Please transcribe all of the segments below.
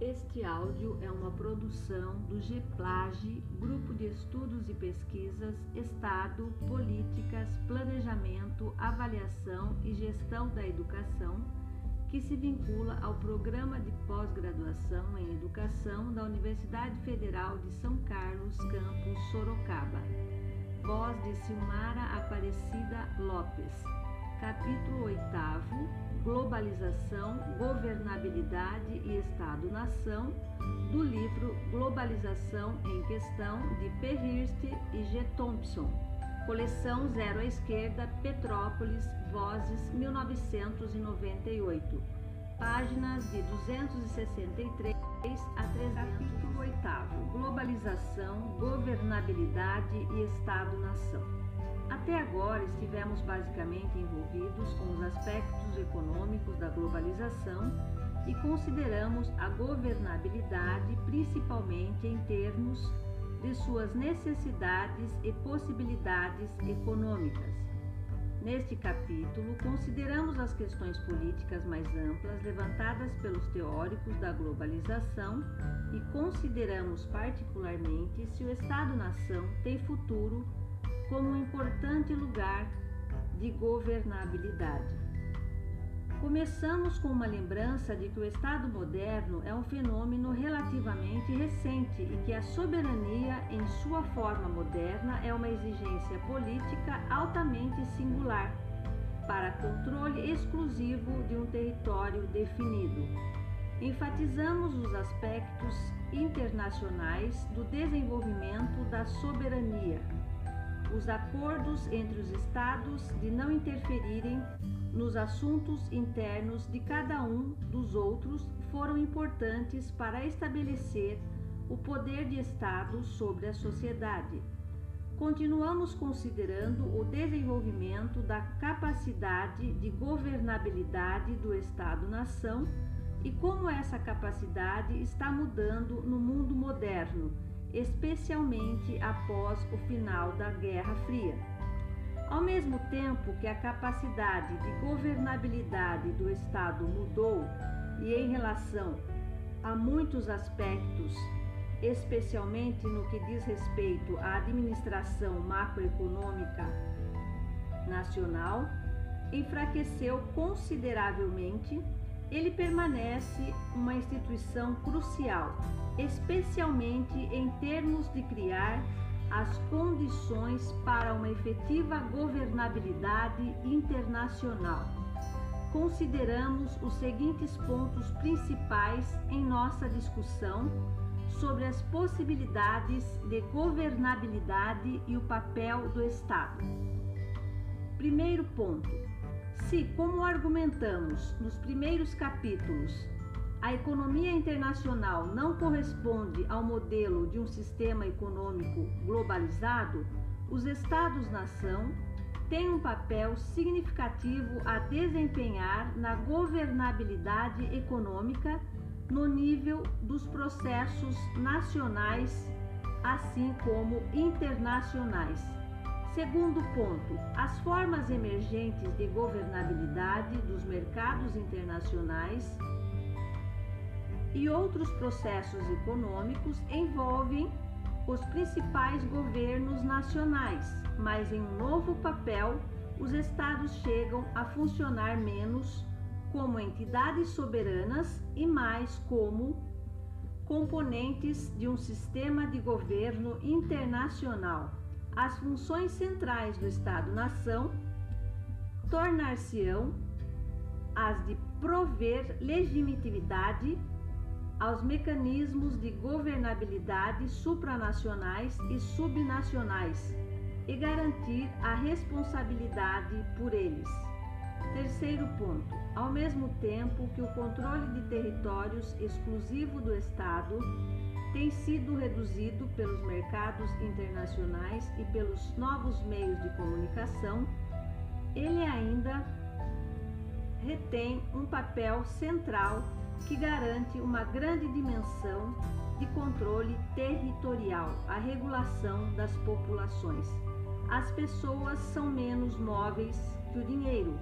Este áudio é uma produção do GEPLAGE, Grupo de Estudos e Pesquisas, Estado, Políticas, Planejamento, Avaliação e Gestão da Educação, que se vincula ao Programa de Pós-Graduação em Educação da Universidade Federal de São Carlos, campus Sorocaba. Voz de Silmara Aparecida Lopes. Capítulo 8 Globalização, Governabilidade e Estado-nação, do livro Globalização em Questão, de P. Hirst e G. Thompson. Coleção Zero à Esquerda, Petrópolis, Vozes, 1998. Páginas de 263 a 300. Capítulo 8 Globalização, Governabilidade e Estado-nação. Até agora estivemos basicamente envolvidos com os aspectos econômicos da globalização e consideramos a governabilidade principalmente em termos de suas necessidades e possibilidades econômicas. Neste capítulo, consideramos as questões políticas mais amplas levantadas pelos teóricos da globalização e consideramos particularmente se o Estado-nação tem futuro como um importante lugar de governabilidade. Começamos com uma lembrança de que o Estado moderno é um fenômeno relativamente recente e que a soberania, em sua forma moderna, é uma exigência política altamente singular para controle exclusivo de um território definido. Enfatizamos os aspectos internacionais do desenvolvimento da soberania os acordos entre os Estados de não interferirem nos assuntos internos de cada um dos outros foram importantes para estabelecer o poder de Estado sobre a sociedade. Continuamos considerando o desenvolvimento da capacidade de governabilidade do Estado-nação e como essa capacidade está mudando no mundo moderno especialmente após o final da Guerra Fria. Ao mesmo tempo que a capacidade de governabilidade do Estado mudou e em relação a muitos aspectos, especialmente no que diz respeito à administração macroeconômica nacional, enfraqueceu consideravelmente, ele permanece uma instituição crucial especialmente em termos de criar as condições para uma efetiva governabilidade internacional. Consideramos os seguintes pontos principais em nossa discussão sobre as possibilidades de governabilidade e o papel do Estado. Primeiro ponto: se, como argumentamos nos primeiros capítulos, a economia internacional não corresponde ao modelo de um sistema econômico globalizado, os Estados-nação têm um papel significativo a desempenhar na governabilidade econômica no nível dos processos nacionais, assim como internacionais. Segundo ponto, as formas emergentes de governabilidade dos mercados internacionais e outros processos econômicos envolvem os principais governos nacionais, mas em um novo papel, os estados chegam a funcionar menos como entidades soberanas e mais como componentes de um sistema de governo internacional. As funções centrais do Estado-nação tornar-se-ão as de prover legitimidade aos mecanismos de governabilidade supranacionais e subnacionais e garantir a responsabilidade por eles. Terceiro ponto: ao mesmo tempo que o controle de territórios exclusivo do Estado tem sido reduzido pelos mercados internacionais e pelos novos meios de comunicação, ele ainda retém um papel central que garante uma grande dimensão de controle territorial, a regulação das populações. As pessoas são menos móveis que o dinheiro.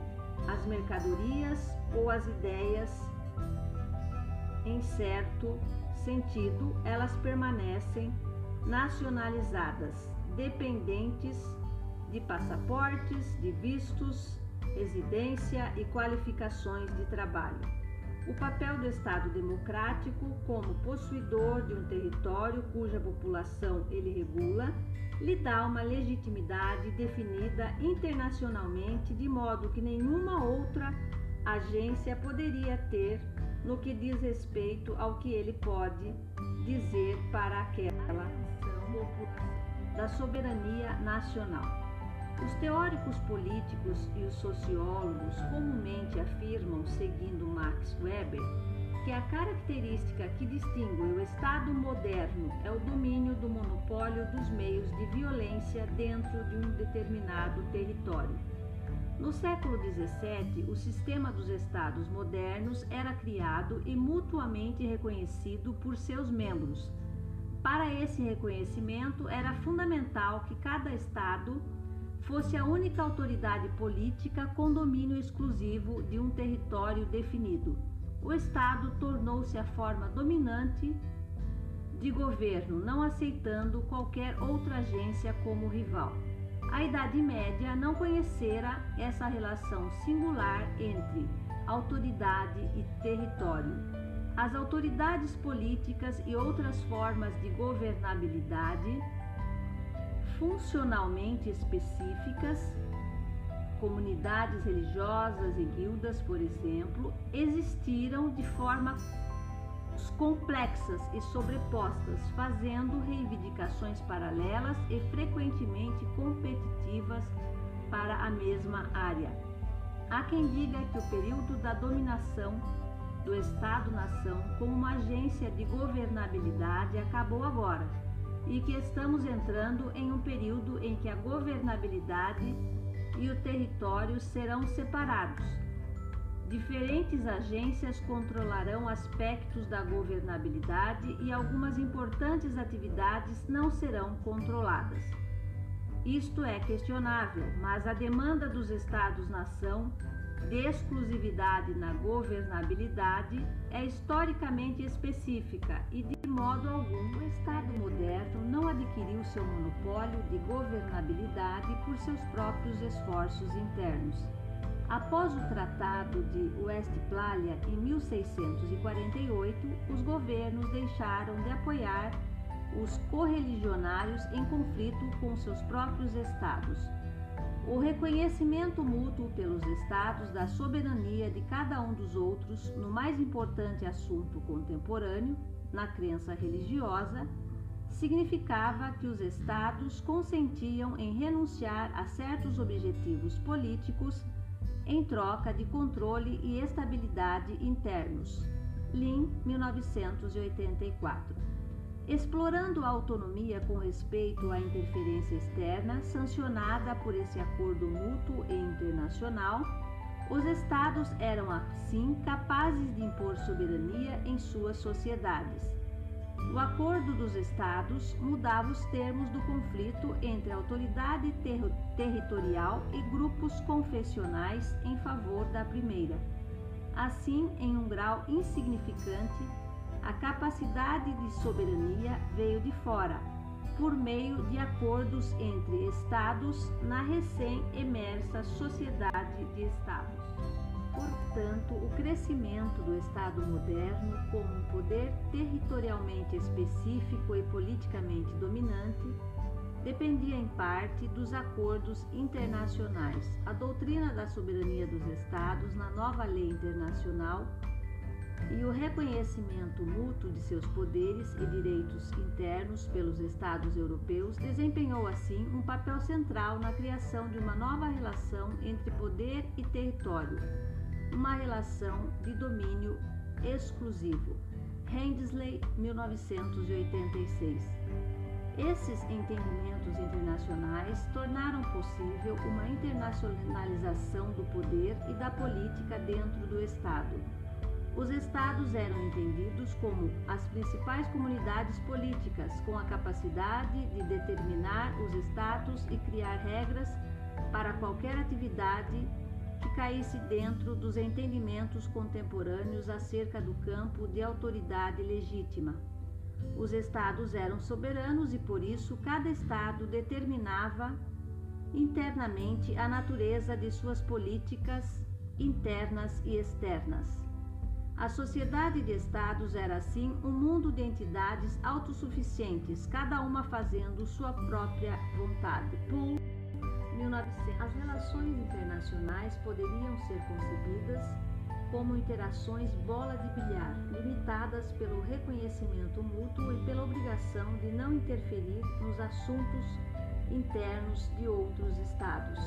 As mercadorias ou as ideias, em certo sentido, elas permanecem nacionalizadas, dependentes de passaportes, de vistos, residência e qualificações de trabalho. O papel do Estado democrático como possuidor de um território cuja população ele regula lhe dá uma legitimidade definida internacionalmente de modo que nenhuma outra agência poderia ter no que diz respeito ao que ele pode dizer para aquela da soberania nacional. Os teóricos políticos e os sociólogos comumente afirmam, seguindo Max Weber, que a característica que distingue o Estado moderno é o domínio do monopólio dos meios de violência dentro de um determinado território. No século XVII, o sistema dos Estados modernos era criado e mutuamente reconhecido por seus membros. Para esse reconhecimento, era fundamental que cada Estado fosse a única autoridade política com domínio exclusivo de um território definido. O Estado tornou-se a forma dominante de governo, não aceitando qualquer outra agência como rival. A Idade Média não conhecera essa relação singular entre autoridade e território. As autoridades políticas e outras formas de governabilidade funcionalmente específicas, comunidades religiosas e guildas, por exemplo, existiram de forma complexas e sobrepostas, fazendo reivindicações paralelas e frequentemente competitivas para a mesma área. Há quem diga que o período da dominação do Estado-nação como uma agência de governabilidade acabou agora e que estamos entrando em um período em que a governabilidade e o território serão separados Diferentes agências controlarão aspectos da governabilidade e algumas importantes atividades não serão controladas. Isto é questionável, mas a demanda dos Estados-nação de exclusividade na governabilidade é historicamente específica e, de modo algum, o Estado moderno não adquiriu seu monopólio de governabilidade por seus próprios esforços internos. Após o Tratado de Westphalia em 1648, os governos deixaram de apoiar os correligionários em conflito com seus próprios estados. O reconhecimento mútuo pelos estados da soberania de cada um dos outros no mais importante assunto contemporâneo, na crença religiosa, significava que os estados consentiam em renunciar a certos objetivos políticos em troca de controle e estabilidade internos. Lin, 1984. Explorando a autonomia com respeito à interferência externa sancionada por esse acordo mútuo e internacional, os Estados eram assim capazes de impor soberania em suas sociedades o Acordo dos Estados mudava os termos do conflito entre autoridade ter territorial e grupos confessionais em favor da primeira. Assim, em um grau insignificante, a capacidade de soberania veio de fora, por meio de acordos entre Estados na recém-emersa Sociedade de Estados. Portanto, o crescimento do Estado moderno como um poder territorialmente específico e politicamente dominante dependia em parte dos acordos internacionais. A doutrina da soberania dos Estados na nova lei internacional e o reconhecimento mútuo de seus poderes e direitos internos pelos Estados europeus desempenhou assim um papel central na criação de uma nova relação entre poder e território uma relação de domínio exclusivo. Hensley, 1986. Esses entendimentos internacionais tornaram possível uma internacionalização do poder e da política dentro do Estado. Os Estados eram entendidos como as principais comunidades políticas, com a capacidade de determinar os status e criar regras para qualquer atividade que caísse dentro dos entendimentos contemporâneos acerca do campo de autoridade legítima. Os estados eram soberanos e, por isso, cada estado determinava internamente a natureza de suas políticas internas e externas. A sociedade de estados era assim um mundo de entidades autossuficientes, cada uma fazendo sua própria vontade. Poole, 1900. As relações internacionais poderiam ser concebidas como interações bola de bilhar, limitadas pelo reconhecimento mútuo e pela obrigação de não interferir nos assuntos internos de outros estados.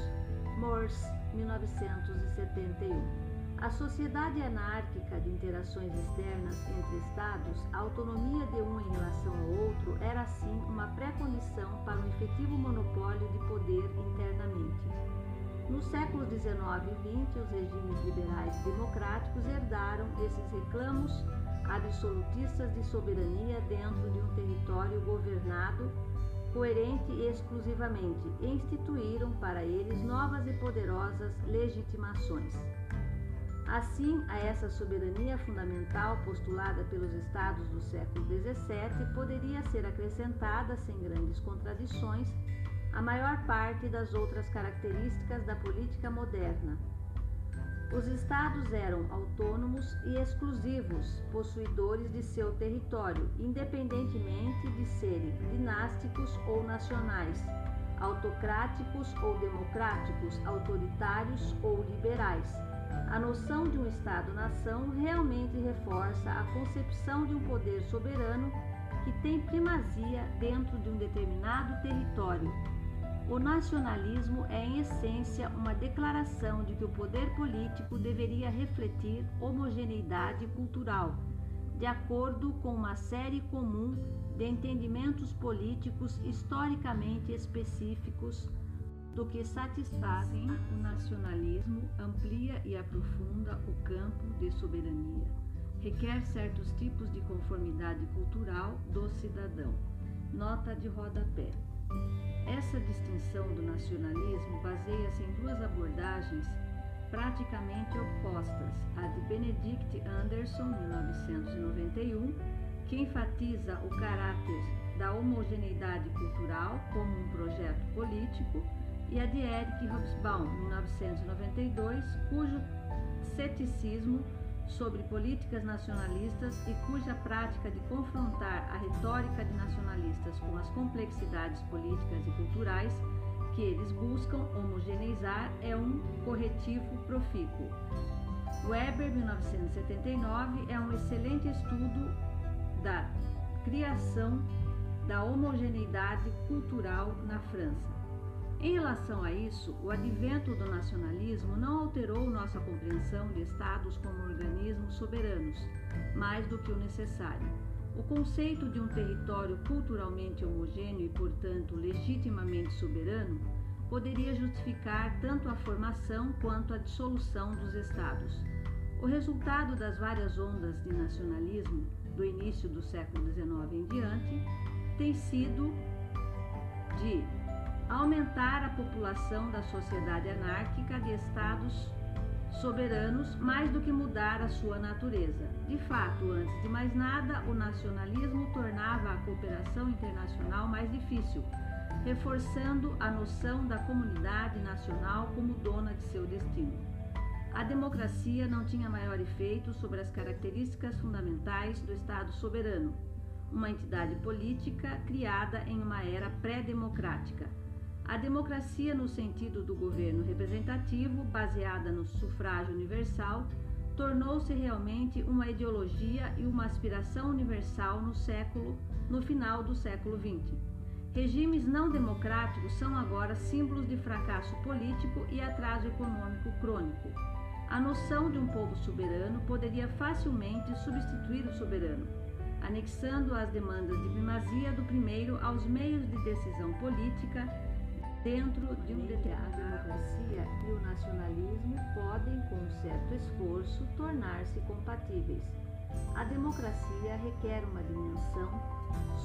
Morse, 1971. A sociedade anárquica de interações externas entre Estados, a autonomia de um em relação ao outro, era assim uma pré-condição para um efetivo monopólio de poder internamente. Nos séculos XIX e XX, os regimes liberais democráticos herdaram esses reclamos absolutistas de soberania dentro de um território governado coerente e exclusivamente e instituíram para eles novas e poderosas legitimações. Assim, a essa soberania fundamental postulada pelos estados do século XVII poderia ser acrescentada, sem grandes contradições, a maior parte das outras características da política moderna. Os estados eram autônomos e exclusivos, possuidores de seu território, independentemente de serem dinásticos ou nacionais, autocráticos ou democráticos, autoritários ou liberais a noção de um Estado-nação realmente reforça a concepção de um poder soberano que tem primazia dentro de um determinado território. O nacionalismo é, em essência, uma declaração de que o poder político deveria refletir homogeneidade cultural, de acordo com uma série comum de entendimentos políticos historicamente específicos do que satisfazem o nacionalismo, amplia e aprofunda o campo de soberania. Requer certos tipos de conformidade cultural do cidadão. Nota de rodapé. Essa distinção do nacionalismo baseia-se em duas abordagens praticamente opostas: a de Benedict Anderson, 1991, que enfatiza o caráter da homogeneidade cultural como um projeto político, e a de Eric Hobsbawm, 1992, cujo ceticismo sobre políticas nacionalistas e cuja prática de confrontar a retórica de nacionalistas com as complexidades políticas e culturais que eles buscam homogeneizar é um corretivo profícuo. Weber, 1979, é um excelente estudo da criação da homogeneidade cultural na França. Em relação a isso, o advento do nacionalismo não alterou nossa compreensão de Estados como organismos soberanos, mais do que o necessário. O conceito de um território culturalmente homogêneo e, portanto, legitimamente soberano poderia justificar tanto a formação quanto a dissolução dos Estados. O resultado das várias ondas de nacionalismo do início do século XIX em diante tem sido de aumentar a população da sociedade anárquica de estados soberanos mais do que mudar a sua natureza. De fato, antes de mais nada, o nacionalismo tornava a cooperação internacional mais difícil, reforçando a noção da comunidade nacional como dona de seu destino. A democracia não tinha maior efeito sobre as características fundamentais do Estado soberano, uma entidade política criada em uma era pré-democrática a democracia, no sentido do governo representativo, baseada no sufrágio universal, tornou-se realmente uma ideologia e uma aspiração universal no século, no final do século XX. Regimes não democráticos são agora símbolos de fracasso político e atraso econômico crônico. A noção de um povo soberano poderia facilmente substituir o soberano, anexando as demandas de primazia do primeiro aos meios de decisão política dentro de um determinado democracia e o nacionalismo podem, com certo esforço, tornar-se compatíveis. A democracia requer uma dimensão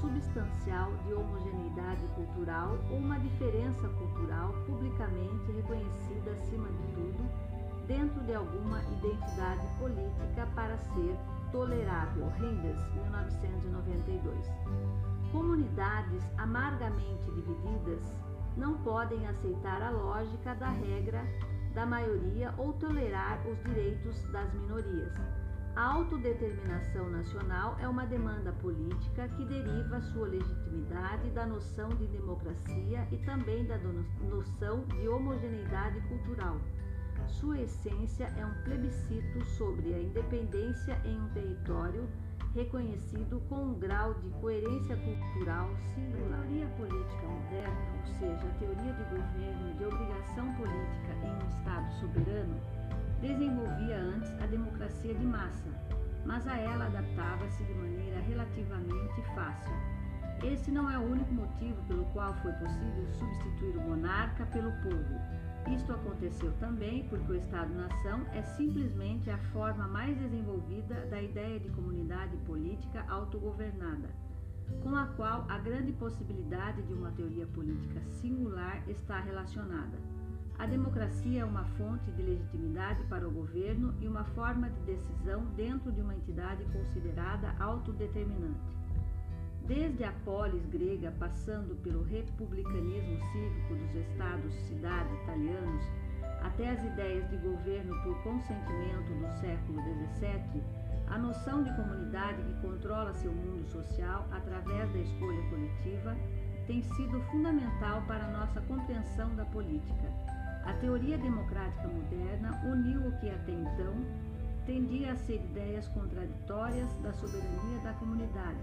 substancial de homogeneidade cultural ou uma diferença cultural publicamente reconhecida acima de tudo, dentro de alguma identidade política para ser tolerável. Renders, 1992. Comunidades amargamente divididas não podem aceitar a lógica da regra da maioria ou tolerar os direitos das minorias. A autodeterminação nacional é uma demanda política que deriva sua legitimidade da noção de democracia e também da noção de homogeneidade cultural. Sua essência é um plebiscito sobre a independência em um território reconhecido com um grau de coerência cultural singular. A teoria política moderna, ou seja, a teoria de governo de obrigação política em um Estado soberano, desenvolvia antes a democracia de massa, mas a ela adaptava-se de maneira relativamente fácil. Esse não é o único motivo pelo qual foi possível substituir o monarca pelo povo. Isto aconteceu também porque o Estado-nação é simplesmente a forma mais desenvolvida da ideia de comunidade política autogovernada, com a qual a grande possibilidade de uma teoria política singular está relacionada. A democracia é uma fonte de legitimidade para o governo e uma forma de decisão dentro de uma entidade considerada autodeterminante. Desde a polis grega, passando pelo republicanismo cívico dos estados-cidade italianos, até as ideias de governo por consentimento do século XVII, a noção de comunidade que controla seu mundo social através da escolha coletiva tem sido fundamental para nossa compreensão da política. A teoria democrática moderna uniu o que até então tendia a ser ideias contraditórias da soberania da comunidade,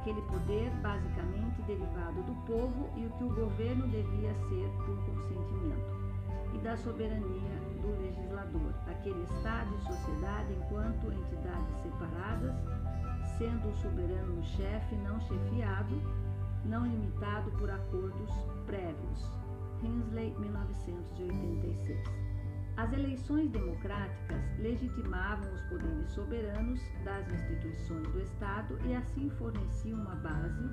aquele poder basicamente derivado do povo e o que o governo devia ser por consentimento, e da soberania do legislador, aquele Estado e sociedade enquanto entidades separadas, sendo o soberano chefe não chefiado, não limitado por acordos prévios. Hensley, 1986. As eleições democráticas legitimavam os poderes soberanos das instituições do Estado e assim forneciam uma base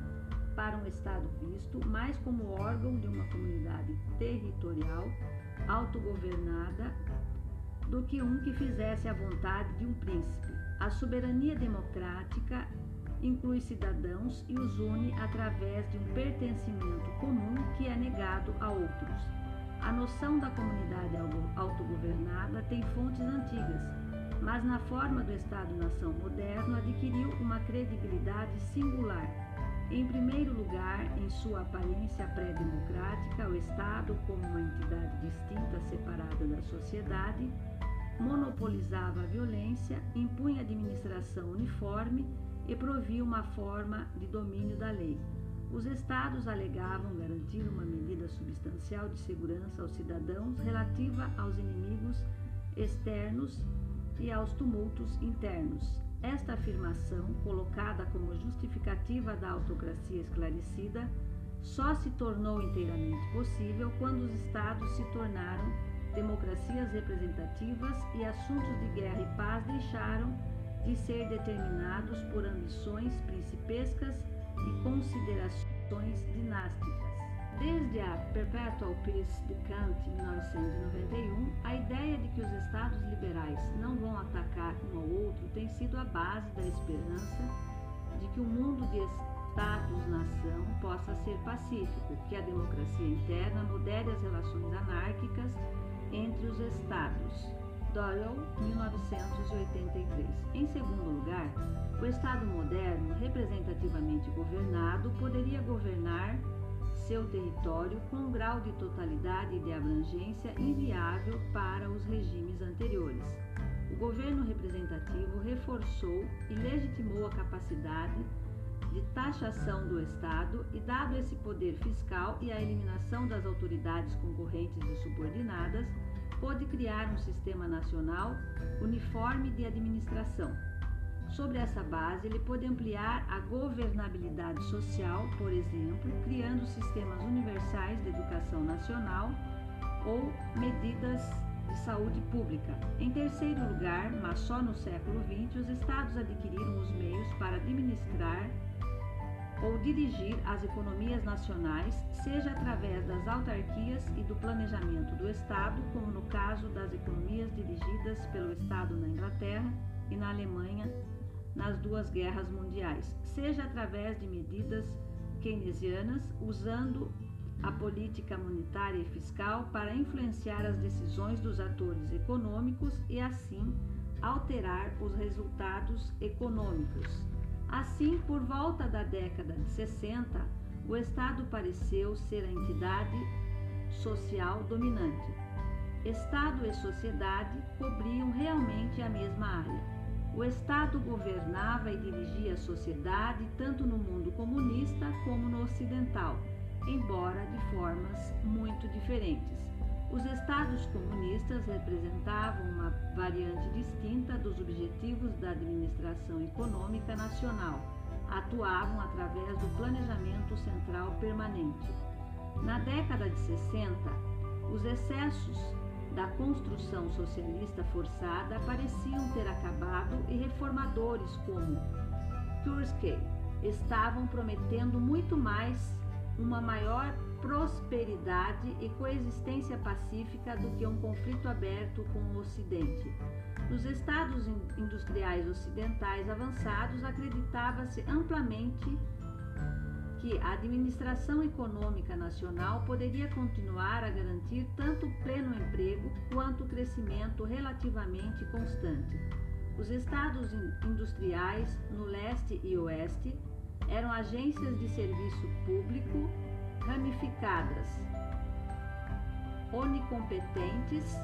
para um Estado visto mais como órgão de uma comunidade territorial autogovernada do que um que fizesse a vontade de um príncipe. A soberania democrática inclui cidadãos e os une através de um pertencimento comum que é negado a outros. A noção da comunidade autogovernada tem fontes antigas, mas na forma do Estado-nação moderno adquiriu uma credibilidade singular. Em primeiro lugar, em sua aparência pré-democrática, o Estado, como uma entidade distinta separada da sociedade, monopolizava a violência, impunha administração uniforme e provia uma forma de domínio da lei. Os estados alegavam garantir uma medida substancial de segurança aos cidadãos relativa aos inimigos externos e aos tumultos internos. Esta afirmação, colocada como justificativa da autocracia esclarecida, só se tornou inteiramente possível quando os estados se tornaram democracias representativas e assuntos de guerra e paz deixaram de ser determinados por ambições principescas e considerações dinásticas. Desde a Perpetual Peace de Kant, 1991, a ideia de que os estados liberais não vão atacar um ao outro tem sido a base da esperança de que o mundo de estados-nação possa ser pacífico, que a democracia interna modere as relações anárquicas entre os estados Doyle, 1983. Em o Estado moderno, representativamente governado, poderia governar seu território com um grau de totalidade e de abrangência inviável para os regimes anteriores. O governo representativo reforçou e legitimou a capacidade de taxação do Estado e, dado esse poder fiscal e a eliminação das autoridades concorrentes e subordinadas, pôde criar um sistema nacional uniforme de administração. Sobre essa base, ele pôde ampliar a governabilidade social, por exemplo, criando sistemas universais de educação nacional ou medidas de saúde pública. Em terceiro lugar, mas só no século XX, os estados adquiriram os meios para administrar ou dirigir as economias nacionais, seja através das autarquias e do planejamento do Estado, como no caso das economias dirigidas pelo Estado na Inglaterra e na Alemanha nas duas guerras mundiais, seja através de medidas keynesianas, usando a política monetária e fiscal para influenciar as decisões dos atores econômicos e, assim, alterar os resultados econômicos. Assim, por volta da década de 60, o Estado pareceu ser a entidade social dominante. Estado e sociedade cobriam realmente a mesma área. O Estado governava e dirigia a sociedade tanto no mundo comunista como no ocidental, embora de formas muito diferentes. Os estados comunistas representavam uma variante distinta dos objetivos da administração econômica nacional. Atuavam através do planejamento central permanente. Na década de 60, os excessos da construção socialista forçada pareciam ter acabado e reformadores como Kursky estavam prometendo muito mais uma maior prosperidade e coexistência pacífica do que um conflito aberto com o Ocidente. Nos estados industriais ocidentais avançados, acreditava-se amplamente que a administração econômica nacional poderia continuar a garantir tanto pleno emprego quanto crescimento relativamente constante. Os estados industriais no leste e oeste eram agências de serviço público ramificadas, onicompetentes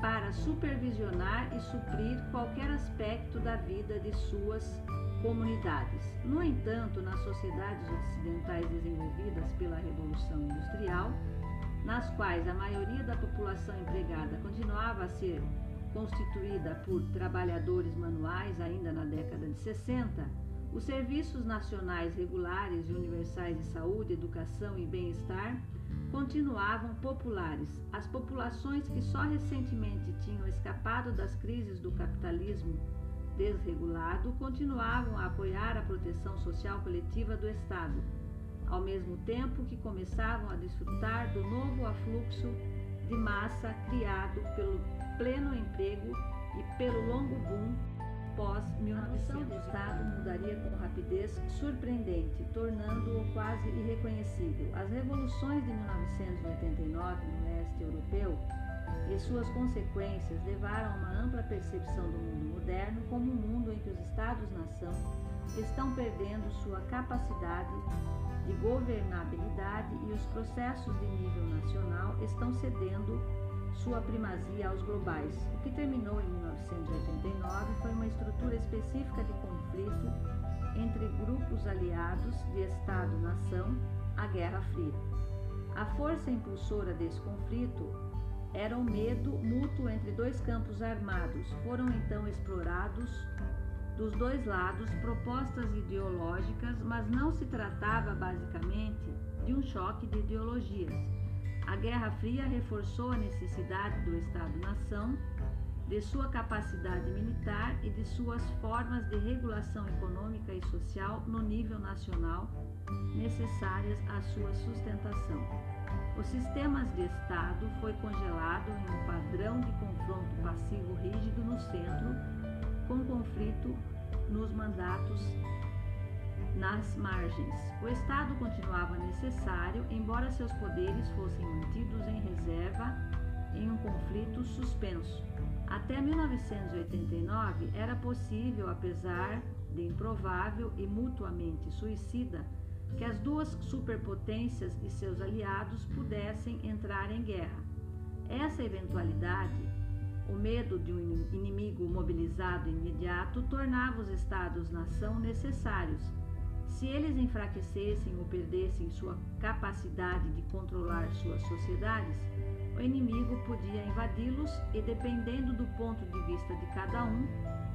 para supervisionar e suprir qualquer aspecto da vida de suas comunidades. No entanto, nas sociedades ocidentais desenvolvidas pela Revolução Industrial, nas quais a maioria da população empregada continuava a ser constituída por trabalhadores manuais ainda na década de 60, os serviços nacionais regulares e universais de saúde, educação e bem-estar continuavam populares. As populações que só recentemente tinham escapado das crises do capitalismo desregulado continuavam a apoiar a proteção social coletiva do Estado, ao mesmo tempo que começavam a desfrutar do novo afluxo de massa criado pelo pleno emprego e pelo longo boom pós-1900. do Estado mudaria com rapidez surpreendente, tornando-o quase irreconhecível. As revoluções de 1989 no leste europeu e suas consequências levaram a uma ampla percepção do mundo moderno como um mundo em que os Estados-nação estão perdendo sua capacidade de governabilidade e os processos de nível nacional estão cedendo sua primazia aos globais. O que terminou em 1989 foi uma estrutura específica de conflito entre grupos aliados de Estado-nação, a Guerra Fria. A força impulsora desse conflito era o medo mútuo entre dois campos armados. Foram então explorados dos dois lados propostas ideológicas, mas não se tratava basicamente de um choque de ideologias a Guerra Fria reforçou a necessidade do Estado-nação, de sua capacidade militar e de suas formas de regulação econômica e social no nível nacional necessárias à sua sustentação. Os sistemas de Estado foi congelado em um padrão de confronto passivo rígido no centro, com conflito nos mandatos nas margens. O Estado continuava necessário, embora seus poderes fossem mantidos em reserva em um conflito suspenso. Até 1989 era possível, apesar de improvável e mutuamente suicida, que as duas superpotências e seus aliados pudessem entrar em guerra. Essa eventualidade, o medo de um inimigo mobilizado imediato, tornava os Estados-nação necessários se eles enfraquecessem ou perdessem sua capacidade de controlar suas sociedades, o inimigo podia invadi-los e, dependendo do ponto de vista de cada um,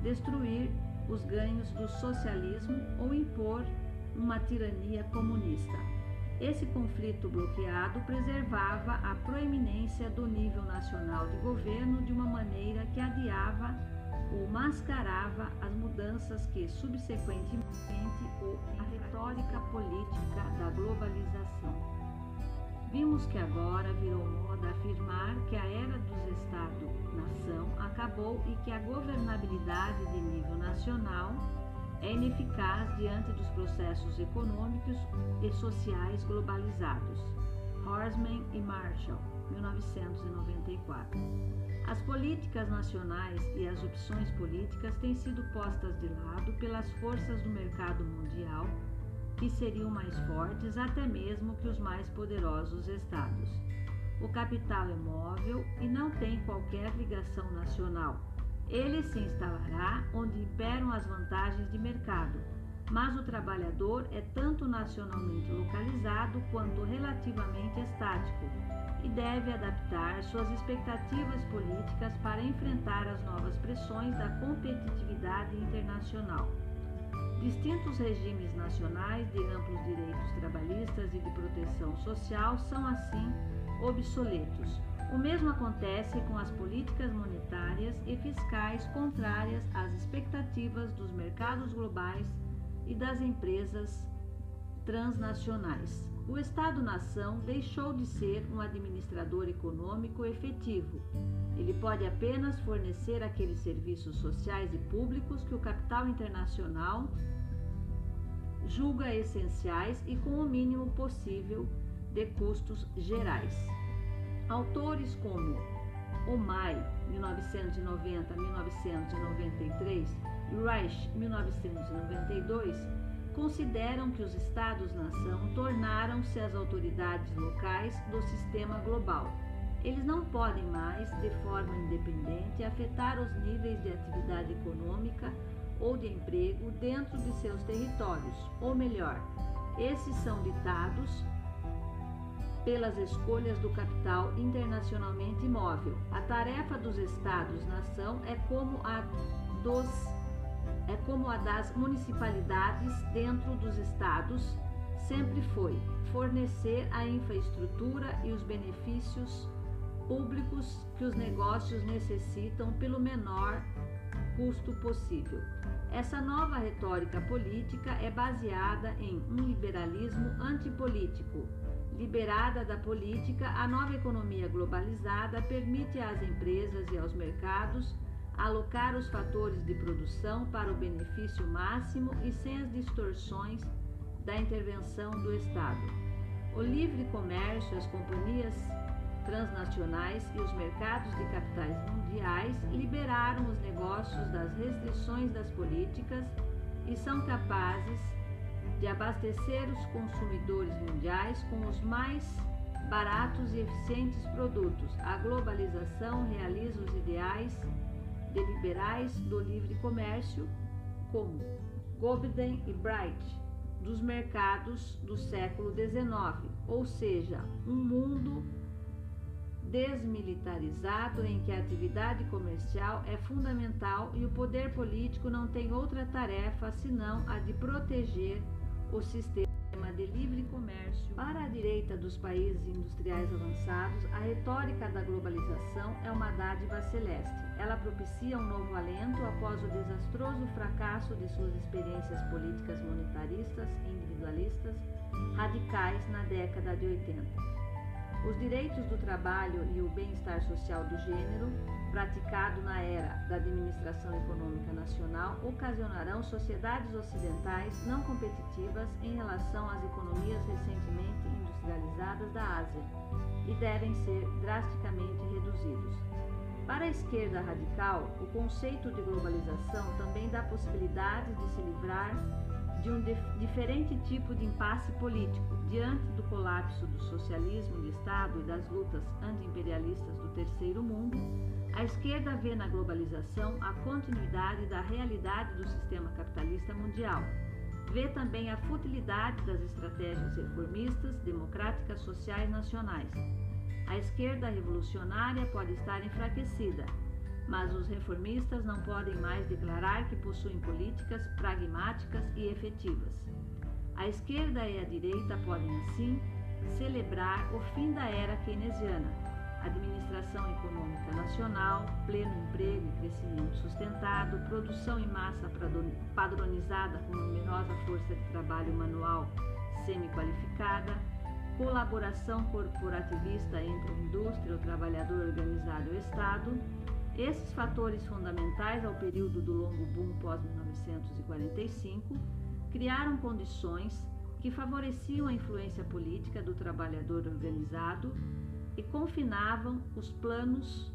destruir os ganhos do socialismo ou impor uma tirania comunista. Esse conflito bloqueado preservava a proeminência do nível nacional de governo de uma maneira que adiava ou mascarava as mudanças que subsequentemente ou a retórica política da globalização. Vimos que agora virou moda afirmar que a era dos Estado-nação acabou e que a governabilidade de nível nacional é ineficaz diante dos processos econômicos e sociais globalizados. Horseman e Marshall, 1994. As políticas nacionais e as opções políticas têm sido postas de lado pelas forças do mercado mundial, que seriam mais fortes até mesmo que os mais poderosos estados. O capital é móvel e não tem qualquer ligação nacional. Ele se instalará onde imperam as vantagens de mercado, mas o trabalhador é tanto nacionalmente localizado quanto relativamente estático e deve adaptar suas expectativas políticas para enfrentar as novas pressões da competitividade internacional. Distintos regimes nacionais de amplos direitos trabalhistas e de proteção social são, assim, obsoletos. O mesmo acontece com as políticas monetárias e fiscais contrárias às expectativas dos mercados globais e das empresas transnacionais. O Estado-nação deixou de ser um administrador econômico efetivo. Ele pode apenas fornecer aqueles serviços sociais e públicos que o capital internacional julga essenciais e com o mínimo possível de custos gerais. Autores como Omai, 1990-1993, e Reich, 1992, consideram que os Estados-nação tornaram-se as autoridades locais do sistema global. Eles não podem mais, de forma independente, afetar os níveis de atividade econômica ou de emprego dentro de seus territórios, ou melhor, esses são ditados pelas escolhas do capital internacionalmente móvel. A tarefa dos Estados-nação é como a dos é como a das municipalidades dentro dos estados sempre foi fornecer a infraestrutura e os benefícios públicos que os negócios necessitam pelo menor custo possível. Essa nova retórica política é baseada em um liberalismo antipolítico. Liberada da política, a nova economia globalizada permite às empresas e aos mercados alocar os fatores de produção para o benefício máximo e sem as distorções da intervenção do Estado. O livre comércio, as companhias transnacionais e os mercados de capitais mundiais liberaram os negócios das restrições das políticas e são capazes de abastecer os consumidores mundiais com os mais baratos e eficientes produtos. A globalização realiza os ideais de liberais do livre comércio, como Gobden e Bright, dos mercados do século XIX, ou seja, um mundo desmilitarizado em que a atividade comercial é fundamental e o poder político não tem outra tarefa senão a de proteger o sistema de livre comércio. Para a direita dos países industriais avançados, a retórica da globalização é uma dádiva celeste. Ela propicia um novo alento após o desastroso fracasso de suas experiências políticas monetaristas, individualistas, radicais na década de 80. Os direitos do trabalho e o bem-estar social do gênero, praticado na era da administração econômica nacional, ocasionarão sociedades ocidentais não competitivas em relação às economias recentemente industrializadas da Ásia e devem ser drasticamente reduzidos. Para a esquerda radical, o conceito de globalização também dá possibilidade de se livrar de um diferente tipo de impasse político diante do colapso do socialismo de Estado e das lutas anti-imperialistas do terceiro mundo, a esquerda vê na globalização a continuidade da realidade do sistema capitalista mundial. Vê também a futilidade das estratégias reformistas, democráticas, sociais nacionais. A esquerda revolucionária pode estar enfraquecida, mas os reformistas não podem mais declarar que possuem políticas pragmáticas e efetivas. A esquerda e a direita podem, assim, celebrar o fim da era keynesiana. administração econômica nacional, pleno emprego e crescimento sustentado, produção em massa padronizada com numerosa força de trabalho manual semi-qualificada, colaboração corporativista entre a indústria, o trabalhador organizado e o Estado. Esses fatores fundamentais ao período do longo boom pós-1945 criaram condições que favoreciam a influência política do trabalhador organizado e confinavam os planos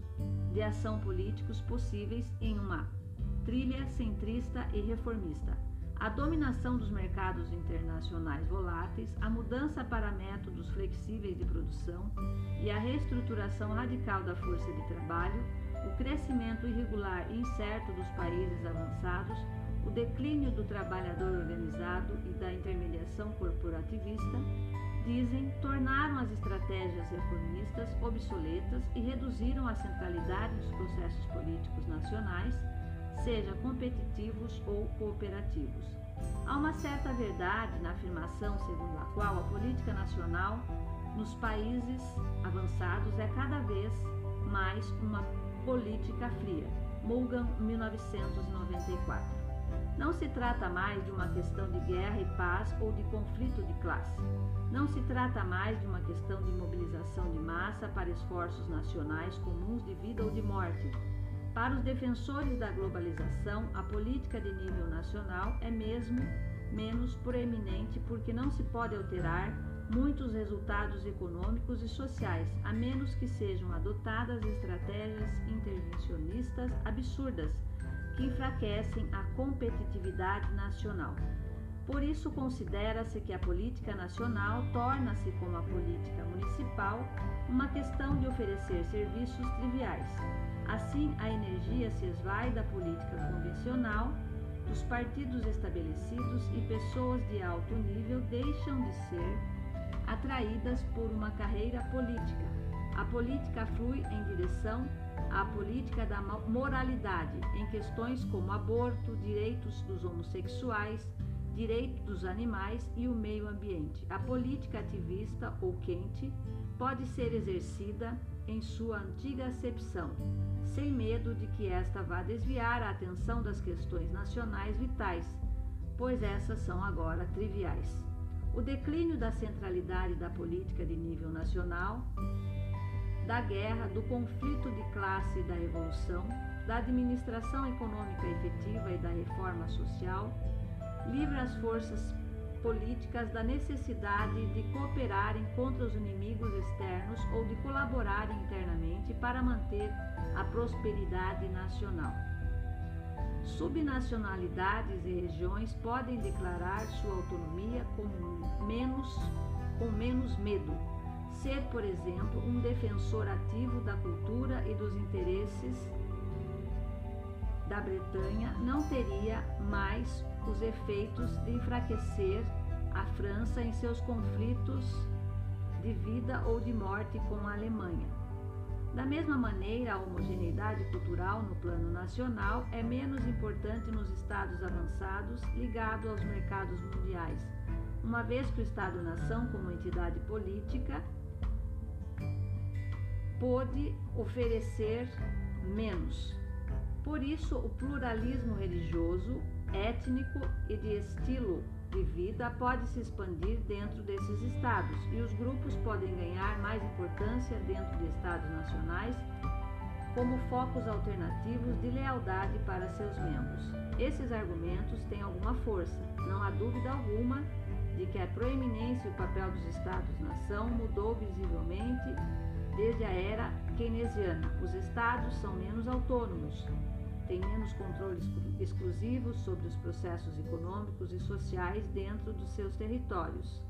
de ação políticos possíveis em uma trilha centrista e reformista. A dominação dos mercados internacionais voláteis, a mudança para métodos flexíveis de produção e a reestruturação radical da força de trabalho, o crescimento irregular e incerto dos países avançados, o declínio do trabalhador organizado e da intermediação corporativista, dizem, tornaram as estratégias reformistas obsoletas e reduziram a centralidade dos processos políticos nacionais, seja competitivos ou cooperativos. Há uma certa verdade na afirmação segundo a qual a política nacional nos países avançados é cada vez mais uma política fria. Mulgan, 1994. Não se trata mais de uma questão de guerra e paz ou de conflito de classe. Não se trata mais de uma questão de mobilização de massa para esforços nacionais comuns de vida ou de morte. Para os defensores da globalização, a política de nível nacional é mesmo menos proeminente porque não se pode alterar muitos resultados econômicos e sociais, a menos que sejam adotadas estratégias intervencionistas absurdas que enfraquecem a competitividade nacional. Por isso, considera-se que a política nacional torna-se, como a política municipal, uma questão de oferecer serviços triviais. Assim, a energia se esvai da política convencional, dos partidos estabelecidos e pessoas de alto nível deixam de ser atraídas por uma carreira política. A política flui em direção a política da moralidade em questões como aborto, direitos dos homossexuais, direitos dos animais e o meio ambiente. A política ativista ou quente pode ser exercida em sua antiga acepção, sem medo de que esta vá desviar a atenção das questões nacionais vitais, pois essas são agora triviais. O declínio da centralidade da política de nível nacional da guerra, do conflito de classe e da revolução, da administração econômica efetiva e da reforma social, livra as forças políticas da necessidade de cooperarem contra os inimigos externos ou de colaborarem internamente para manter a prosperidade nacional. Subnacionalidades e regiões podem declarar sua autonomia com menos, com menos medo ser, por exemplo, um defensor ativo da cultura e dos interesses da Bretanha não teria mais os efeitos de enfraquecer a França em seus conflitos de vida ou de morte com a Alemanha. Da mesma maneira, a homogeneidade cultural no plano nacional é menos importante nos estados avançados ligados aos mercados mundiais, uma vez que o Estado-nação, como entidade política, pôde oferecer menos. Por isso, o pluralismo religioso, étnico e de estilo de vida pode se expandir dentro desses estados. E os grupos podem ganhar mais importância dentro de estados nacionais como focos alternativos de lealdade para seus membros. Esses argumentos têm alguma força, não há dúvida alguma de que a proeminência e o papel dos estados-nação mudou visivelmente Desde a era keynesiana, os estados são menos autônomos, têm menos controle exclusivo sobre os processos econômicos e sociais dentro dos seus territórios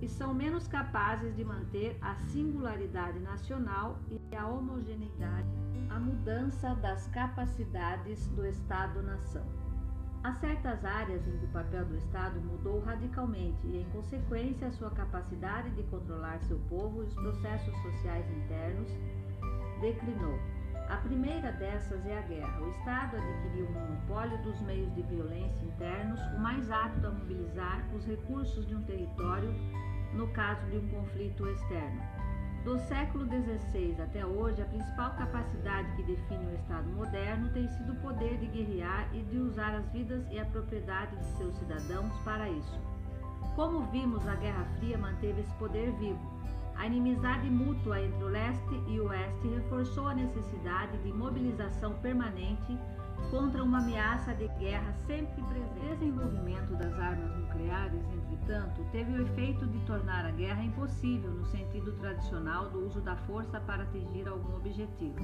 e são menos capazes de manter a singularidade nacional e a homogeneidade, a mudança das capacidades do Estado-nação. Há certas áreas em que o papel do Estado mudou radicalmente e, em consequência, sua capacidade de controlar seu povo e os processos sociais internos declinou. A primeira dessas é a guerra. O Estado adquiriu o monopólio dos meios de violência internos, o mais apto a mobilizar os recursos de um território no caso de um conflito externo. Do século XVI até hoje, a principal capacidade que define o Estado moderno tem sido o poder de guerrear e de usar as vidas e a propriedade de seus cidadãos para isso. Como vimos, a Guerra Fria manteve esse poder vivo. A inimizade mútua entre o leste e o oeste reforçou a necessidade de mobilização permanente contra uma ameaça de guerra sempre presente. O desenvolvimento das armas nucleares, entretanto, teve o efeito de tornar a guerra impossível no sentido tradicional do uso da força para atingir algum objetivo.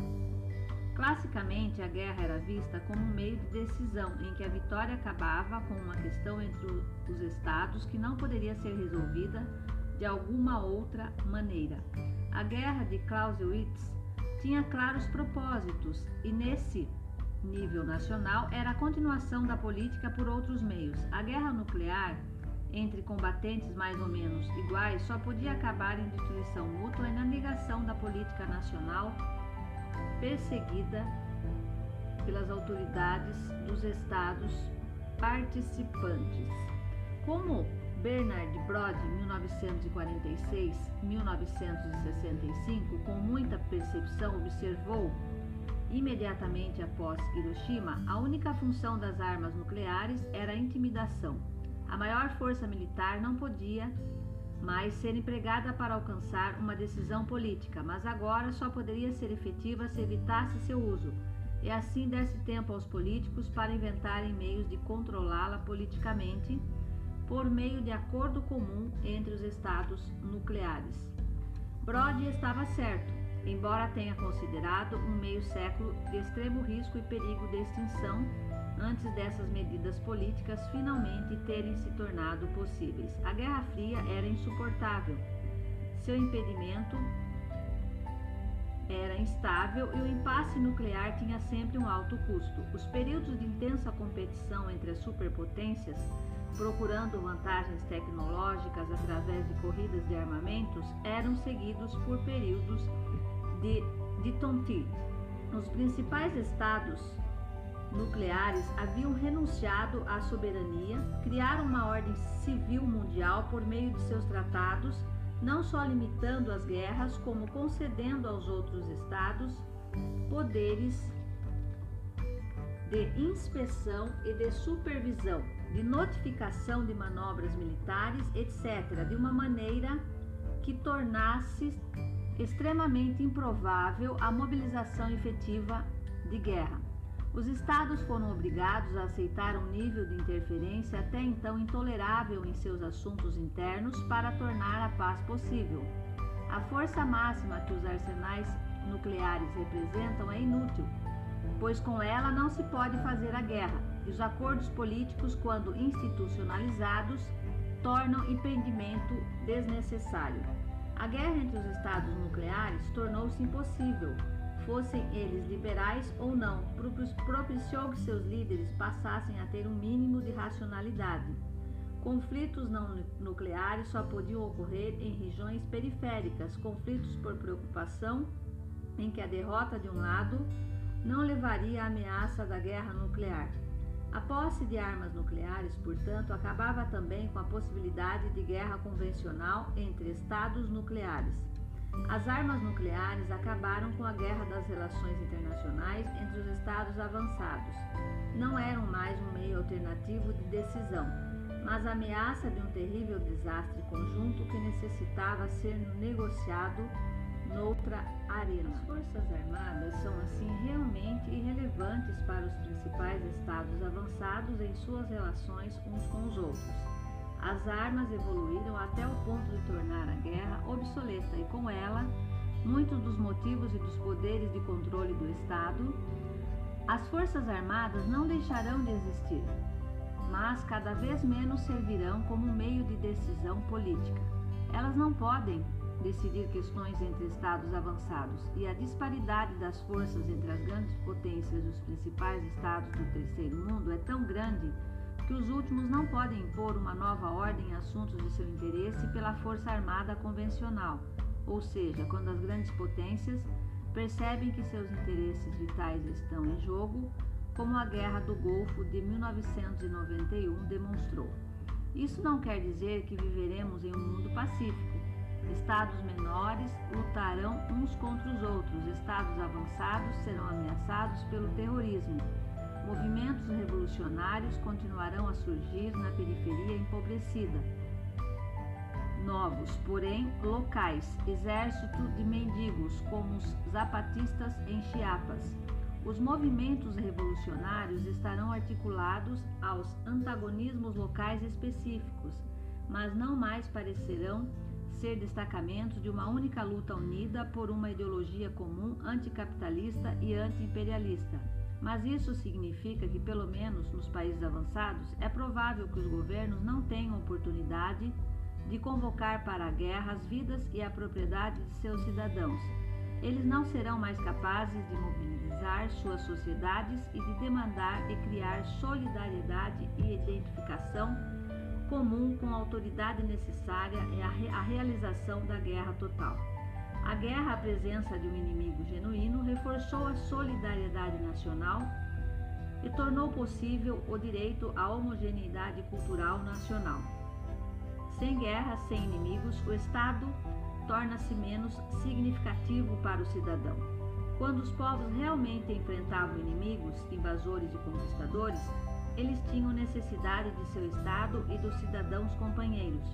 Classicamente, a guerra era vista como um meio de decisão em que a vitória acabava com uma questão entre os estados que não poderia ser resolvida de alguma outra maneira. A guerra de Clausewitz tinha claros propósitos e nesse nível nacional era a continuação da política por outros meios. A guerra nuclear entre combatentes mais ou menos iguais só podia acabar em destruição mútua e na negação da política nacional perseguida pelas autoridades dos estados participantes. Como Bernard Brod, 1946-1965, com muita percepção observou imediatamente após Hiroshima, a única função das armas nucleares era a intimidação. A maior força militar não podia mais ser empregada para alcançar uma decisão política, mas agora só poderia ser efetiva se evitasse seu uso e assim desse tempo aos políticos para inventarem meios de controlá-la politicamente por meio de acordo comum entre os estados nucleares. Brody estava certo, embora tenha considerado um meio século de extremo risco e perigo de extinção antes dessas medidas políticas finalmente terem se tornado possíveis. A Guerra Fria era insuportável. Seu impedimento era instável e o impasse nuclear tinha sempre um alto custo. Os períodos de intensa competição entre as superpotências, procurando vantagens tecnológicas através de corridas de armamentos, eram seguidos por períodos de, de tonti. Os principais estados nucleares haviam renunciado à soberania, criaram uma ordem civil mundial por meio de seus tratados, não só limitando as guerras, como concedendo aos outros estados poderes de inspeção e de supervisão, de notificação de manobras militares, etc., de uma maneira que tornasse extremamente improvável a mobilização efetiva de guerra. Os estados foram obrigados a aceitar um nível de interferência até então intolerável em seus assuntos internos para tornar a paz possível. A força máxima que os arsenais nucleares representam é inútil, pois com ela não se pode fazer a guerra, e os acordos políticos, quando institucionalizados, tornam impedimento desnecessário. A guerra entre os estados nucleares tornou-se impossível, fossem eles liberais ou não, propiciou que seus líderes passassem a ter um mínimo de racionalidade. Conflitos não nucleares só podiam ocorrer em regiões periféricas, conflitos por preocupação, em que a derrota de um lado não levaria à ameaça da guerra nuclear. A posse de armas nucleares, portanto, acabava também com a possibilidade de guerra convencional entre estados nucleares. As armas nucleares acabaram com a guerra das relações internacionais entre os estados avançados. Não eram mais um meio alternativo de decisão, mas a ameaça de um terrível desastre conjunto que necessitava ser negociado noutra arena. As Forças Armadas são, assim, realmente irrelevantes para os principais estados avançados em suas relações uns com os outros. As armas evoluíram até o ponto de tornar a guerra obsoleta e, com ela, muitos dos motivos e dos poderes de controle do Estado. As Forças Armadas não deixarão de existir, mas cada vez menos servirão como meio de decisão política. Elas não podem decidir questões entre estados avançados. E a disparidade das forças entre as grandes potências dos principais estados do terceiro mundo é tão grande que os últimos não podem impor uma nova ordem em assuntos de seu interesse pela força armada convencional, ou seja, quando as grandes potências percebem que seus interesses vitais estão em jogo, como a Guerra do Golfo de 1991 demonstrou. Isso não quer dizer que viveremos em um mundo pacífico, Estados menores lutarão uns contra os outros, estados avançados serão ameaçados pelo terrorismo. Movimentos revolucionários continuarão a surgir na periferia empobrecida. Novos, porém locais, exército de mendigos, como os zapatistas em Chiapas. Os movimentos revolucionários estarão articulados aos antagonismos locais específicos, mas não mais parecerão ser destacamentos de uma única luta unida por uma ideologia comum anticapitalista e antiimperialista. Mas isso significa que, pelo menos nos países avançados, é provável que os governos não tenham oportunidade de convocar para a guerra as vidas e a propriedade de seus cidadãos. Eles não serão mais capazes de mobilizar suas sociedades e de demandar e criar solidariedade e identificação comum com a autoridade necessária é a, re a realização da guerra total. A guerra à presença de um inimigo genuíno reforçou a solidariedade nacional e tornou possível o direito à homogeneidade cultural nacional. Sem guerra, sem inimigos, o Estado torna-se menos significativo para o cidadão. Quando os povos realmente enfrentavam inimigos, invasores e conquistadores, eles tinham necessidade de seu Estado e dos cidadãos companheiros.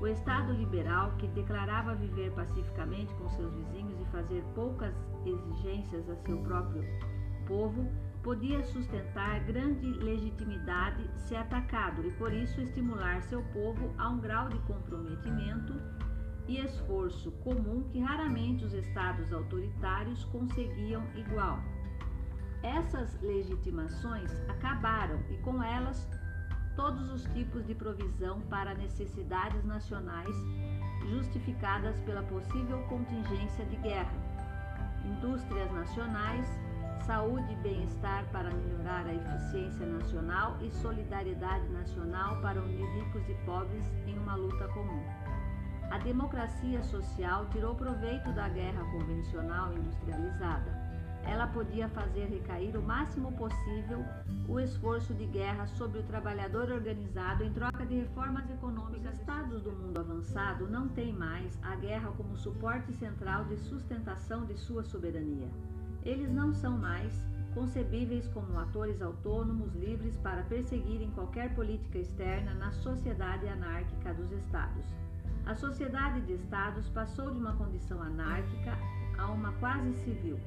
O Estado liberal, que declarava viver pacificamente com seus vizinhos e fazer poucas exigências a seu próprio povo, podia sustentar grande legitimidade se atacado e, por isso, estimular seu povo a um grau de comprometimento e esforço comum que raramente os estados autoritários conseguiam igual. Essas legitimações acabaram e com elas todos os tipos de provisão para necessidades nacionais justificadas pela possível contingência de guerra, indústrias nacionais, saúde e bem-estar para melhorar a eficiência nacional e solidariedade nacional para unir ricos e pobres em uma luta comum. A democracia social tirou proveito da guerra convencional industrializada ela podia fazer recair o máximo possível o esforço de guerra sobre o trabalhador organizado em troca de reformas econômicas. Os estados do mundo avançado não têm mais a guerra como suporte central de sustentação de sua soberania. Eles não são mais concebíveis como atores autônomos livres para perseguirem qualquer política externa na sociedade anárquica dos estados. A sociedade de estados passou de uma condição anárquica a uma quase civil.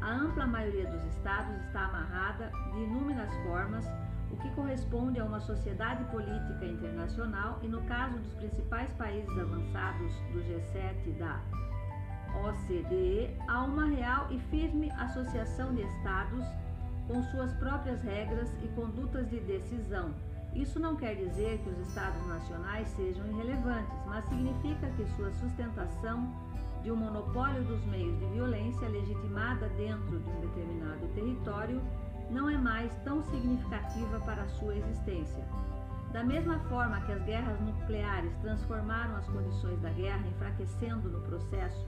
A ampla maioria dos estados está amarrada de inúmeras formas, o que corresponde a uma sociedade política internacional e, no caso dos principais países avançados do G7 da OCDE, a uma real e firme associação de estados com suas próprias regras e condutas de decisão. Isso não quer dizer que os estados nacionais sejam irrelevantes, mas significa que sua sustentação de um monopólio dos meios de violência legitimada dentro de um determinado território não é mais tão significativa para a sua existência. Da mesma forma que as guerras nucleares transformaram as condições da guerra, enfraquecendo no processo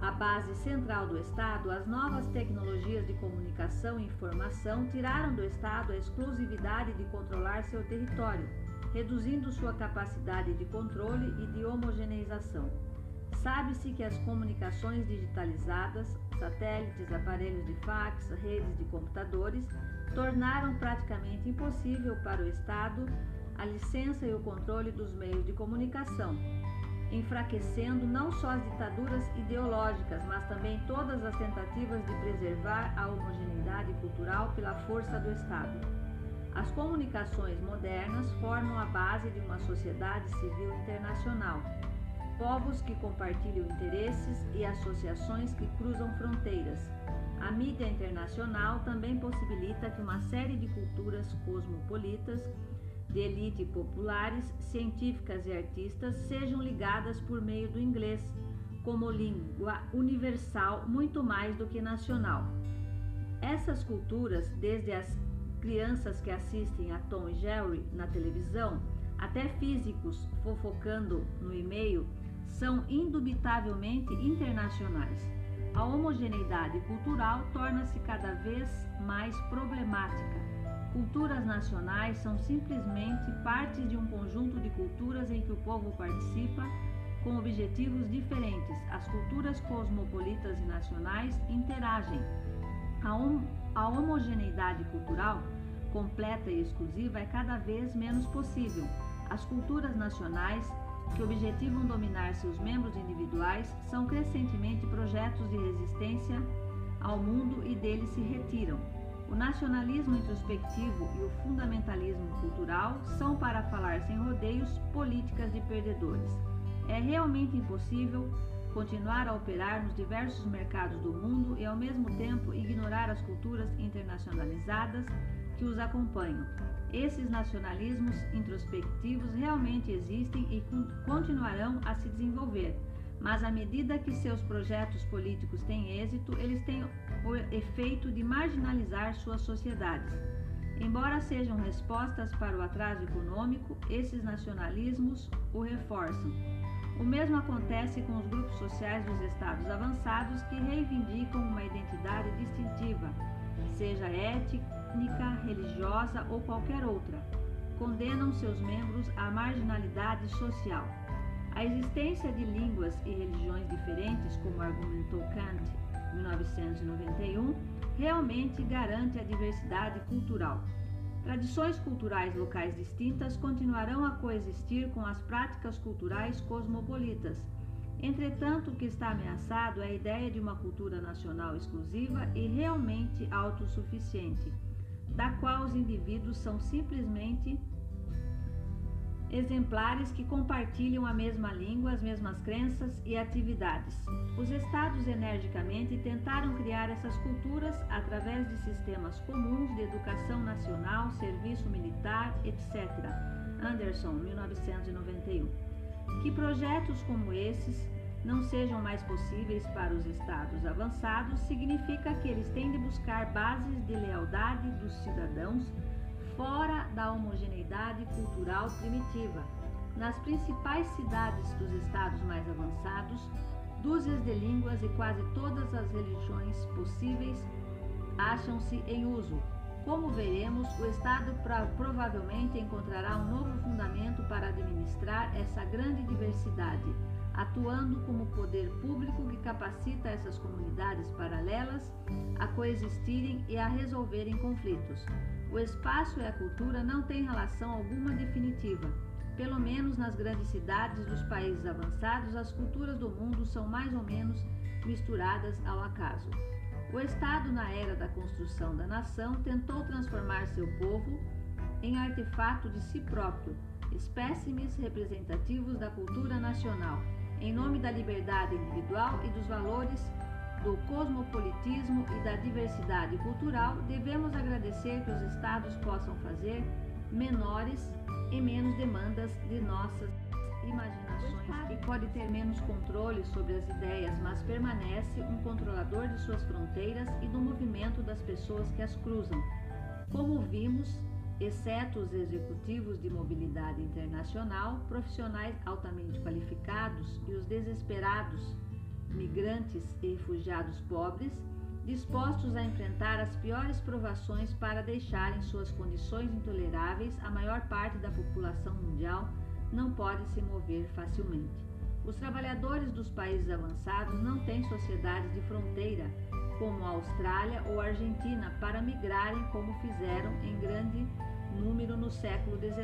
a base central do Estado, as novas tecnologias de comunicação e informação tiraram do Estado a exclusividade de controlar seu território, reduzindo sua capacidade de controle e de homogeneização. Sabe-se que as comunicações digitalizadas, satélites, aparelhos de fax, redes de computadores, tornaram praticamente impossível para o Estado a licença e o controle dos meios de comunicação, enfraquecendo não só as ditaduras ideológicas, mas também todas as tentativas de preservar a homogeneidade cultural pela força do Estado. As comunicações modernas formam a base de uma sociedade civil internacional povos que compartilham interesses e associações que cruzam fronteiras. A mídia internacional também possibilita que uma série de culturas cosmopolitas, de elite populares, científicas e artistas sejam ligadas por meio do inglês, como língua universal muito mais do que nacional. Essas culturas, desde as crianças que assistem a Tom e Jerry na televisão, até físicos fofocando no e-mail, são indubitavelmente internacionais. A homogeneidade cultural torna-se cada vez mais problemática. Culturas nacionais são simplesmente parte de um conjunto de culturas em que o povo participa com objetivos diferentes. As culturas cosmopolitas e nacionais interagem. A, hom a homogeneidade cultural completa e exclusiva é cada vez menos possível. As culturas nacionais, que objetivam dominar seus membros individuais, são crescentemente projetos de resistência ao mundo e dele se retiram. O nacionalismo introspectivo e o fundamentalismo cultural são, para falar sem rodeios, políticas de perdedores. É realmente impossível continuar a operar nos diversos mercados do mundo e, ao mesmo tempo, ignorar as culturas internacionalizadas que os acompanham. Esses nacionalismos introspectivos realmente existem e continuarão a se desenvolver, mas à medida que seus projetos políticos têm êxito, eles têm o efeito de marginalizar suas sociedades. Embora sejam respostas para o atraso econômico, esses nacionalismos o reforçam. O mesmo acontece com os grupos sociais dos estados avançados que reivindicam uma identidade distintiva, seja étnica, religiosa ou qualquer outra. Condenam seus membros à marginalidade social. A existência de línguas e religiões diferentes, como argumentou Kant em 1991, realmente garante a diversidade cultural. Tradições culturais locais distintas continuarão a coexistir com as práticas culturais cosmopolitas. Entretanto, o que está ameaçado é a ideia de uma cultura nacional exclusiva e realmente autossuficiente, da qual os indivíduos são simplesmente exemplares que compartilham a mesma língua, as mesmas crenças e atividades. Os estados energicamente tentaram criar essas culturas através de sistemas comuns de educação nacional, serviço militar, etc. Anderson, 1991. Que projetos como esses não sejam mais possíveis para os estados avançados significa que eles têm de buscar bases de lealdade dos cidadãos fora da homogeneidade cultural primitiva. Nas principais cidades dos estados mais avançados, dúzias de línguas e quase todas as religiões possíveis acham-se em uso. Como veremos, o Estado provavelmente encontrará um novo fundamento para administrar essa grande diversidade, atuando como poder público que capacita essas comunidades paralelas a coexistirem e a resolverem conflitos. O espaço e a cultura não têm relação alguma definitiva. Pelo menos nas grandes cidades dos países avançados, as culturas do mundo são mais ou menos misturadas ao acaso. O Estado, na era da construção da nação, tentou transformar seu povo em artefato de si próprio, espécimes representativos da cultura nacional, em nome da liberdade individual e dos valores do cosmopolitismo e da diversidade cultural, devemos agradecer que os estados possam fazer menores e menos demandas de nossas imaginações e pode ter menos controle sobre as ideias, mas permanece um controlador de suas fronteiras e do movimento das pessoas que as cruzam. Como vimos, exceto os executivos de mobilidade internacional, profissionais altamente qualificados e os desesperados migrantes e refugiados pobres, dispostos a enfrentar as piores provações para deixarem suas condições intoleráveis, a maior parte da população mundial não pode se mover facilmente. Os trabalhadores dos países avançados não têm sociedades de fronteira, como a Austrália ou a Argentina, para migrarem como fizeram em grande número no século XIX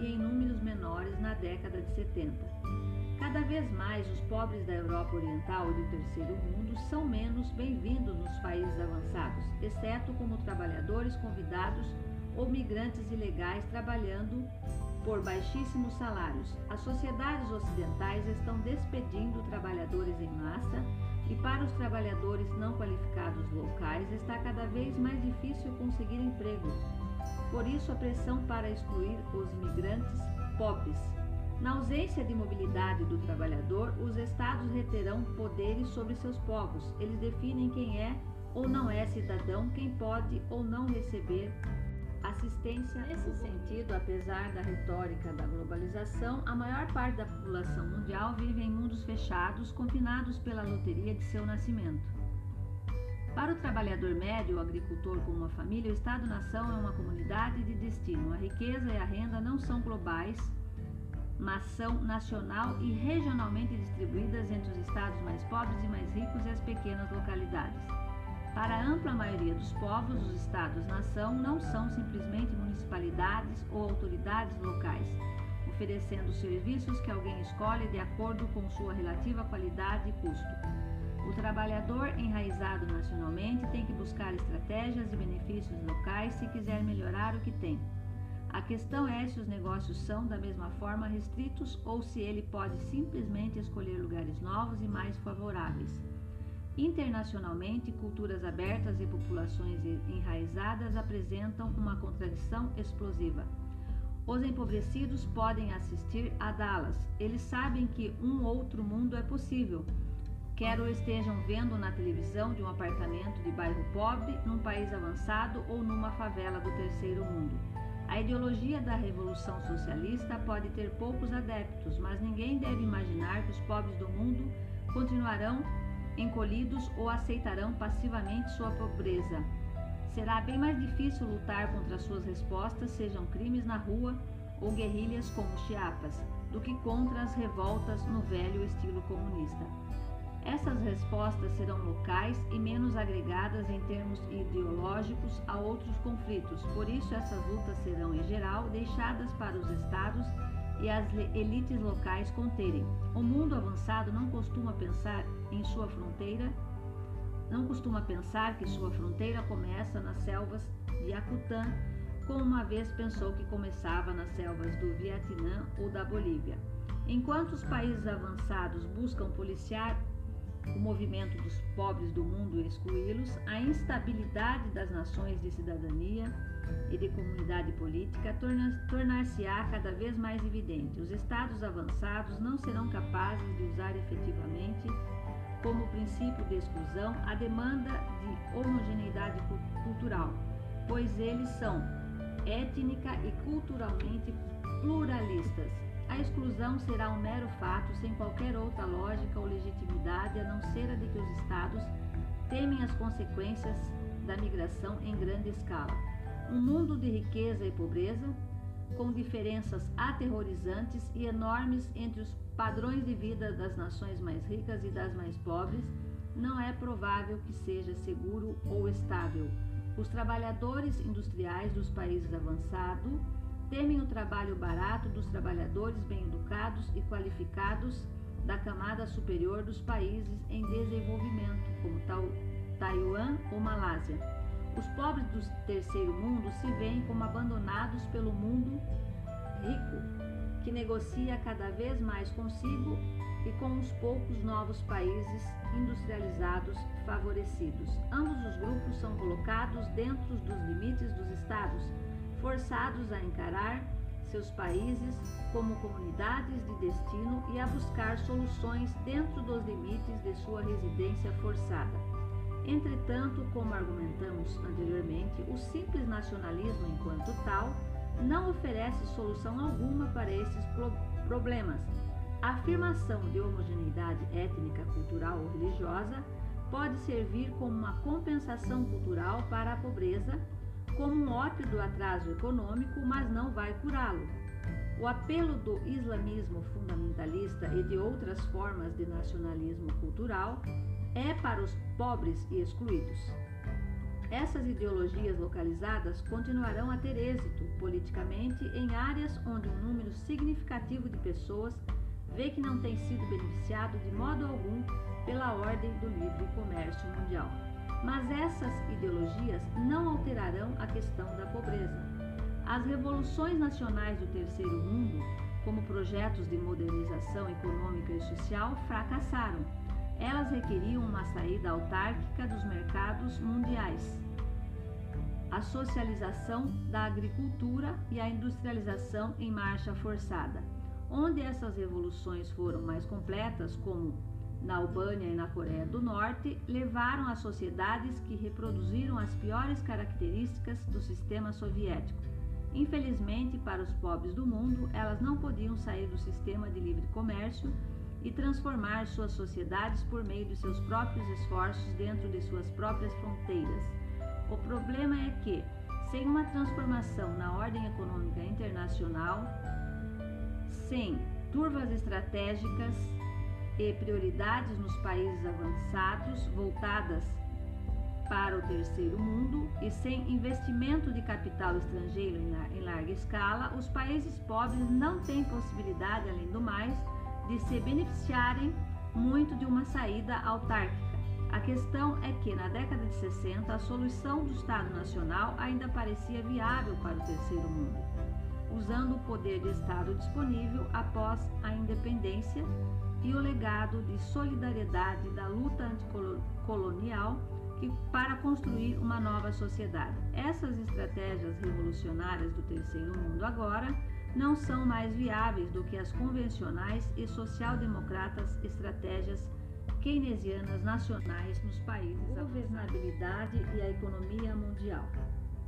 e em números menores na década de 70. Cada vez mais os pobres da Europa Oriental e do Terceiro Mundo são menos bem-vindos nos países avançados, exceto como trabalhadores convidados ou migrantes ilegais trabalhando por baixíssimos salários. As sociedades ocidentais estão despedindo trabalhadores em massa e para os trabalhadores não qualificados locais está cada vez mais difícil conseguir emprego. Por isso, a pressão para excluir os imigrantes pobres na ausência de mobilidade do trabalhador, os estados reterão poderes sobre seus povos. Eles definem quem é ou não é cidadão, quem pode ou não receber assistência. Nesse sentido, apesar da retórica da globalização, a maior parte da população mundial vive em mundos fechados, confinados pela loteria de seu nascimento. Para o trabalhador médio, o agricultor com uma família, o Estado-nação é uma comunidade de destino. A riqueza e a renda não são globais, nação nacional e regionalmente distribuídas entre os estados mais pobres e mais ricos e as pequenas localidades. Para a ampla maioria dos povos, os estados-nação não são simplesmente municipalidades ou autoridades locais, oferecendo serviços que alguém escolhe de acordo com sua relativa qualidade e custo. O trabalhador enraizado nacionalmente tem que buscar estratégias e benefícios locais se quiser melhorar o que tem. A questão é se os negócios são, da mesma forma, restritos ou se ele pode simplesmente escolher lugares novos e mais favoráveis. Internacionalmente, culturas abertas e populações enraizadas apresentam uma contradição explosiva. Os empobrecidos podem assistir a Dallas. Eles sabem que um outro mundo é possível. Quer o estejam vendo na televisão de um apartamento de bairro pobre, num país avançado ou numa favela do terceiro mundo. A ideologia da Revolução Socialista pode ter poucos adeptos, mas ninguém deve imaginar que os pobres do mundo continuarão encolhidos ou aceitarão passivamente sua pobreza. Será bem mais difícil lutar contra suas respostas, sejam crimes na rua ou guerrilhas como Chiapas, do que contra as revoltas no velho estilo comunista. Essas respostas serão locais e menos agregadas em termos ideológicos a outros conflitos, por isso essas lutas serão, em geral, deixadas para os estados e as elites locais conterem. O mundo avançado não costuma pensar em sua fronteira, não costuma pensar que sua fronteira começa nas selvas de Acutã, como uma vez pensou que começava nas selvas do Vietnã ou da Bolívia. Enquanto os países avançados buscam policiar o movimento dos pobres do mundo e excluí-los, a instabilidade das nações de cidadania e de comunidade política tornar-se-á cada vez mais evidente. Os estados avançados não serão capazes de usar efetivamente como princípio de exclusão a demanda de homogeneidade cultural, pois eles são étnica e culturalmente pluralistas a exclusão será um mero fato, sem qualquer outra lógica ou legitimidade, a não ser a de que os Estados temem as consequências da migração em grande escala. Um mundo de riqueza e pobreza, com diferenças aterrorizantes e enormes entre os padrões de vida das nações mais ricas e das mais pobres, não é provável que seja seguro ou estável. Os trabalhadores industriais dos países avançados temem o trabalho barato dos trabalhadores bem educados e qualificados da camada superior dos países em desenvolvimento, como Taiwan ou Malásia. Os pobres do terceiro mundo se veem como abandonados pelo mundo rico, que negocia cada vez mais consigo e com os poucos novos países industrializados favorecidos. Ambos os grupos são colocados dentro dos limites dos estados forçados a encarar seus países como comunidades de destino e a buscar soluções dentro dos limites de sua residência forçada. Entretanto, como argumentamos anteriormente, o simples nacionalismo, enquanto tal, não oferece solução alguma para esses pro problemas. A afirmação de homogeneidade étnica, cultural ou religiosa pode servir como uma compensação cultural para a pobreza como um ópio do atraso econômico, mas não vai curá-lo. O apelo do islamismo fundamentalista e de outras formas de nacionalismo cultural é para os pobres e excluídos. Essas ideologias localizadas continuarão a ter êxito politicamente em áreas onde um número significativo de pessoas vê que não tem sido beneficiado de modo algum pela ordem do livre comércio mundial. Mas essas ideologias não alterarão a questão da pobreza. As revoluções nacionais do terceiro mundo, como projetos de modernização econômica e social, fracassaram. Elas requeriam uma saída autárquica dos mercados mundiais, a socialização da agricultura e a industrialização em marcha forçada. Onde essas revoluções foram mais completas, como na Albânia e na Coreia do Norte levaram a sociedades que reproduziram as piores características do sistema soviético. Infelizmente, para os pobres do mundo, elas não podiam sair do sistema de livre comércio e transformar suas sociedades por meio de seus próprios esforços dentro de suas próprias fronteiras. O problema é que, sem uma transformação na ordem econômica internacional, sem turvas estratégicas e prioridades nos países avançados voltadas para o terceiro mundo e sem investimento de capital estrangeiro em larga escala, os países pobres não têm possibilidade, além do mais, de se beneficiarem muito de uma saída autárquica. A questão é que, na década de 60, a solução do Estado Nacional ainda parecia viável para o terceiro mundo, usando o poder de Estado disponível após a independência e o legado de solidariedade da luta anticolonial que, para construir uma nova sociedade. Essas estratégias revolucionárias do terceiro mundo agora não são mais viáveis do que as convencionais e social-democratas estratégias keynesianas nacionais nos países. Governabilidade e a economia mundial.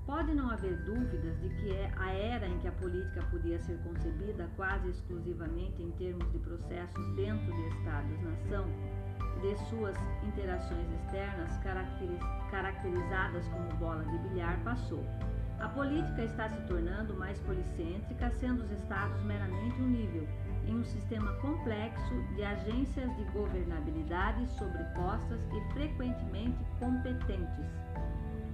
Pode não haver dúvidas de que é a era em que a política podia ser concebida quase exclusivamente em termos de processos dentro de Estados-nação de suas interações externas, caracterizadas como bola de bilhar, passou. A política está se tornando mais policêntrica, sendo os estados meramente um nível, em um sistema complexo de agências de governabilidade sobrepostas e frequentemente competentes.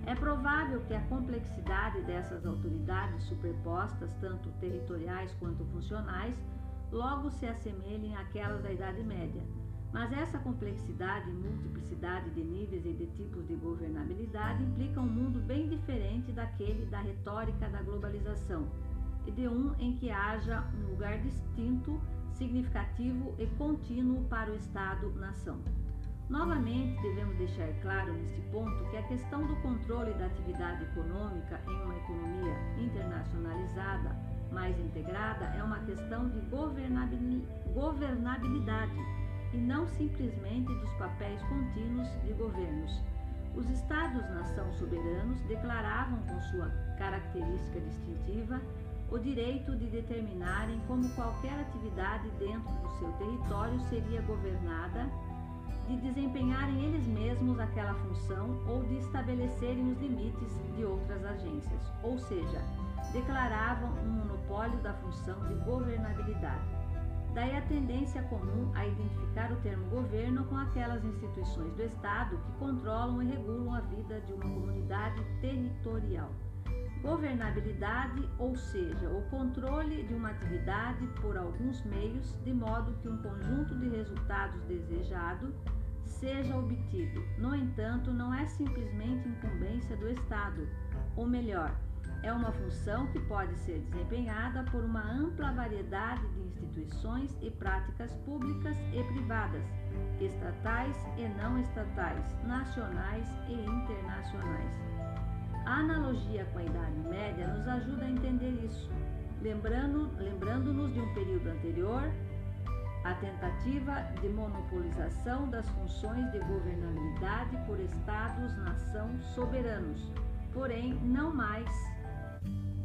É provável que a complexidade dessas autoridades superpostas, tanto territoriais quanto funcionais, logo se assemelhem àquelas da Idade Média mas essa complexidade e multiplicidade de níveis e de tipos de governabilidade implica um mundo bem diferente daquele da retórica da globalização e de um em que haja um lugar distinto, significativo e contínuo para o Estado-nação. Novamente, devemos deixar claro neste ponto que a questão do controle da atividade econômica em uma economia internacionalizada mais integrada é uma questão de governabilidade e não simplesmente dos papéis contínuos de governos. Os Estados-nação soberanos declaravam com sua característica distintiva o direito de determinarem como qualquer atividade dentro do seu território seria governada, de desempenharem eles mesmos aquela função ou de estabelecerem os limites de outras agências, ou seja, declaravam um monopólio da função de governabilidade. Daí a tendência comum a identificar o termo governo com aquelas instituições do Estado que controlam e regulam a vida de uma comunidade territorial. Governabilidade, ou seja, o controle de uma atividade por alguns meios, de modo que um conjunto de resultados desejado seja obtido. No entanto, não é simplesmente incumbência do Estado, ou melhor, é uma função que pode ser desempenhada por uma ampla variedade de instituições e práticas públicas e privadas, estatais e não estatais, nacionais e internacionais. A analogia com a Idade Média nos ajuda a entender isso, lembrando-nos lembrando de um período anterior, a tentativa de monopolização das funções de governabilidade por Estados-nação soberanos, porém não mais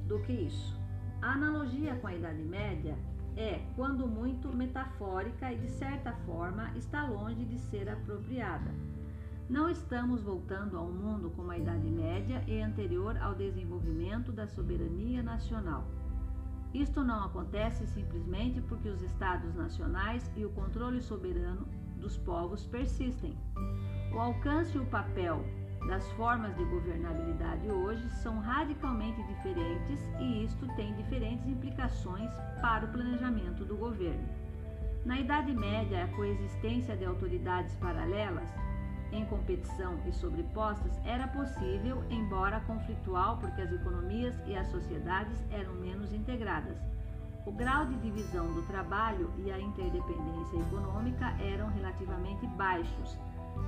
do que isso. A analogia com a Idade Média é, quando muito, metafórica e, de certa forma, está longe de ser apropriada. Não estamos voltando a um mundo como a Idade Média e anterior ao desenvolvimento da soberania nacional. Isto não acontece simplesmente porque os Estados nacionais e o controle soberano dos povos persistem. O alcance e o papel das formas de governabilidade hoje são radicalmente diferentes e isto tem diferentes implicações para o planejamento do governo. Na Idade Média, a coexistência de autoridades paralelas, em competição e sobrepostas, era possível, embora conflitual, porque as economias e as sociedades eram menos integradas. O grau de divisão do trabalho e a interdependência econômica eram relativamente baixos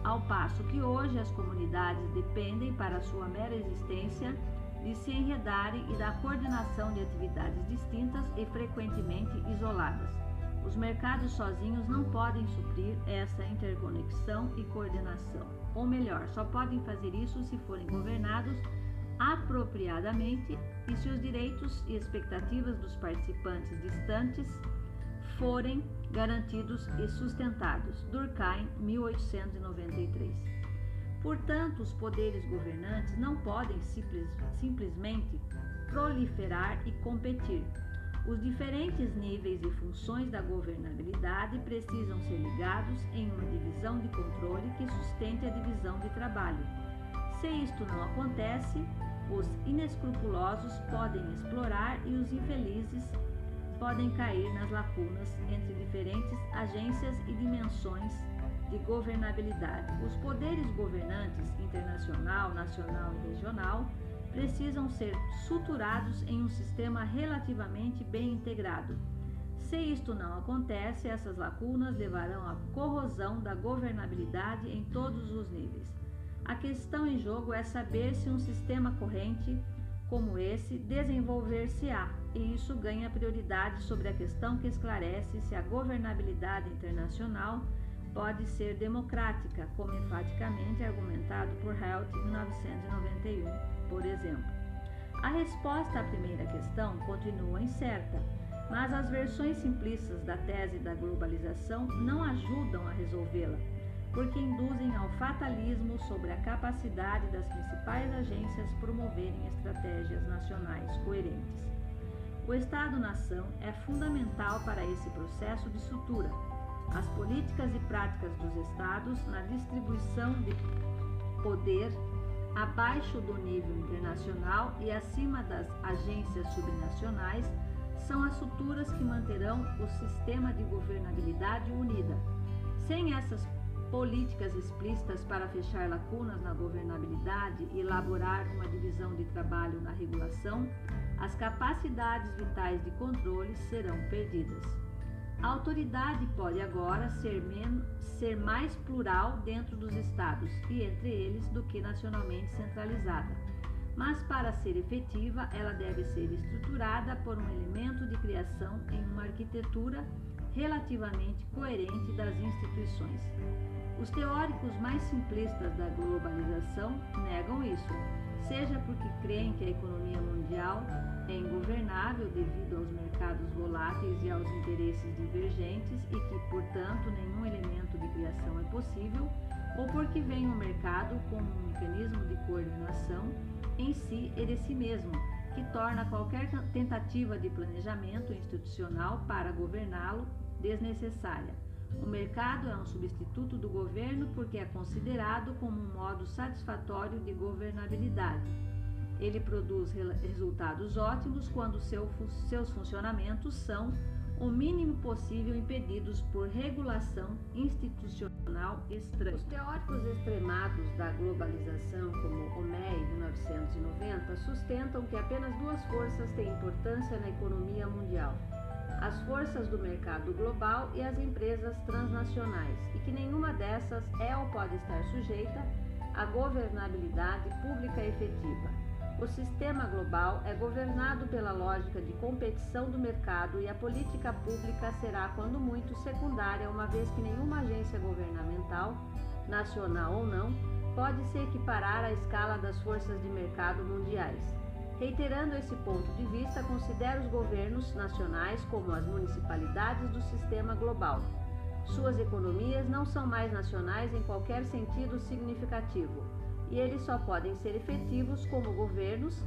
ao passo que hoje as comunidades dependem para sua mera existência de se enredarem e da coordenação de atividades distintas e frequentemente isoladas. Os mercados sozinhos não podem suprir essa interconexão e coordenação, ou melhor, só podem fazer isso se forem governados apropriadamente e se os direitos e expectativas dos participantes distantes forem garantidos e sustentados. Durkheim, 1893. Portanto, os poderes governantes não podem simples, simplesmente proliferar e competir. Os diferentes níveis e funções da governabilidade precisam ser ligados em uma divisão de controle que sustente a divisão de trabalho. Se isto não acontece, os inescrupulosos podem explorar e os infelizes podem cair nas lacunas entre diferentes agências e dimensões de governabilidade. Os poderes governantes internacional, nacional e regional precisam ser suturados em um sistema relativamente bem integrado. Se isto não acontece, essas lacunas levarão à corrosão da governabilidade em todos os níveis. A questão em jogo é saber se um sistema corrente como esse desenvolver-se-á, e isso ganha prioridade sobre a questão que esclarece se a governabilidade internacional pode ser democrática, como enfaticamente argumentado por Helt em 1991, por exemplo. A resposta à primeira questão continua incerta, mas as versões simplistas da tese da globalização não ajudam a resolvê-la, porque induzem ao fatalismo sobre a capacidade das principais agências promoverem estratégias nacionais coerentes. O Estado-nação é fundamental para esse processo de sutura as políticas e práticas dos estados na distribuição de poder abaixo do nível internacional e acima das agências subnacionais são as suturas que manterão o sistema de governabilidade unida. Sem essas políticas explícitas para fechar lacunas na governabilidade e elaborar uma divisão de trabalho na regulação, as capacidades vitais de controle serão perdidas. A autoridade pode agora ser, menos, ser mais plural dentro dos estados e entre eles do que nacionalmente centralizada. Mas para ser efetiva, ela deve ser estruturada por um elemento de criação em uma arquitetura relativamente coerente das instituições. Os teóricos mais simplistas da globalização negam isso, seja porque creem que a economia mundial é ingovernável devido aos mercados voláteis e aos interesses divergentes e que, portanto, nenhum elemento de criação é possível, ou porque vem o mercado como um mecanismo de coordenação em si e de si mesmo, que torna qualquer tentativa de planejamento institucional para governá-lo desnecessária. O mercado é um substituto do governo porque é considerado como um modo satisfatório de governabilidade ele produz resultados ótimos quando seu, seus funcionamentos são o mínimo possível impedidos por regulação institucional estranha. Os teóricos extremados da globalização, como Omei, 1990, sustentam que apenas duas forças têm importância na economia mundial: as forças do mercado global e as empresas transnacionais, e que nenhuma dessas é ou pode estar sujeita à governabilidade pública efetiva. O sistema global é governado pela lógica de competição do mercado e a política pública será, quando muito, secundária, uma vez que nenhuma agência governamental, nacional ou não, pode se equiparar à escala das forças de mercado mundiais. Reiterando esse ponto de vista, considero os governos nacionais como as municipalidades do sistema global. Suas economias não são mais nacionais em qualquer sentido significativo e eles só podem ser efetivos como governos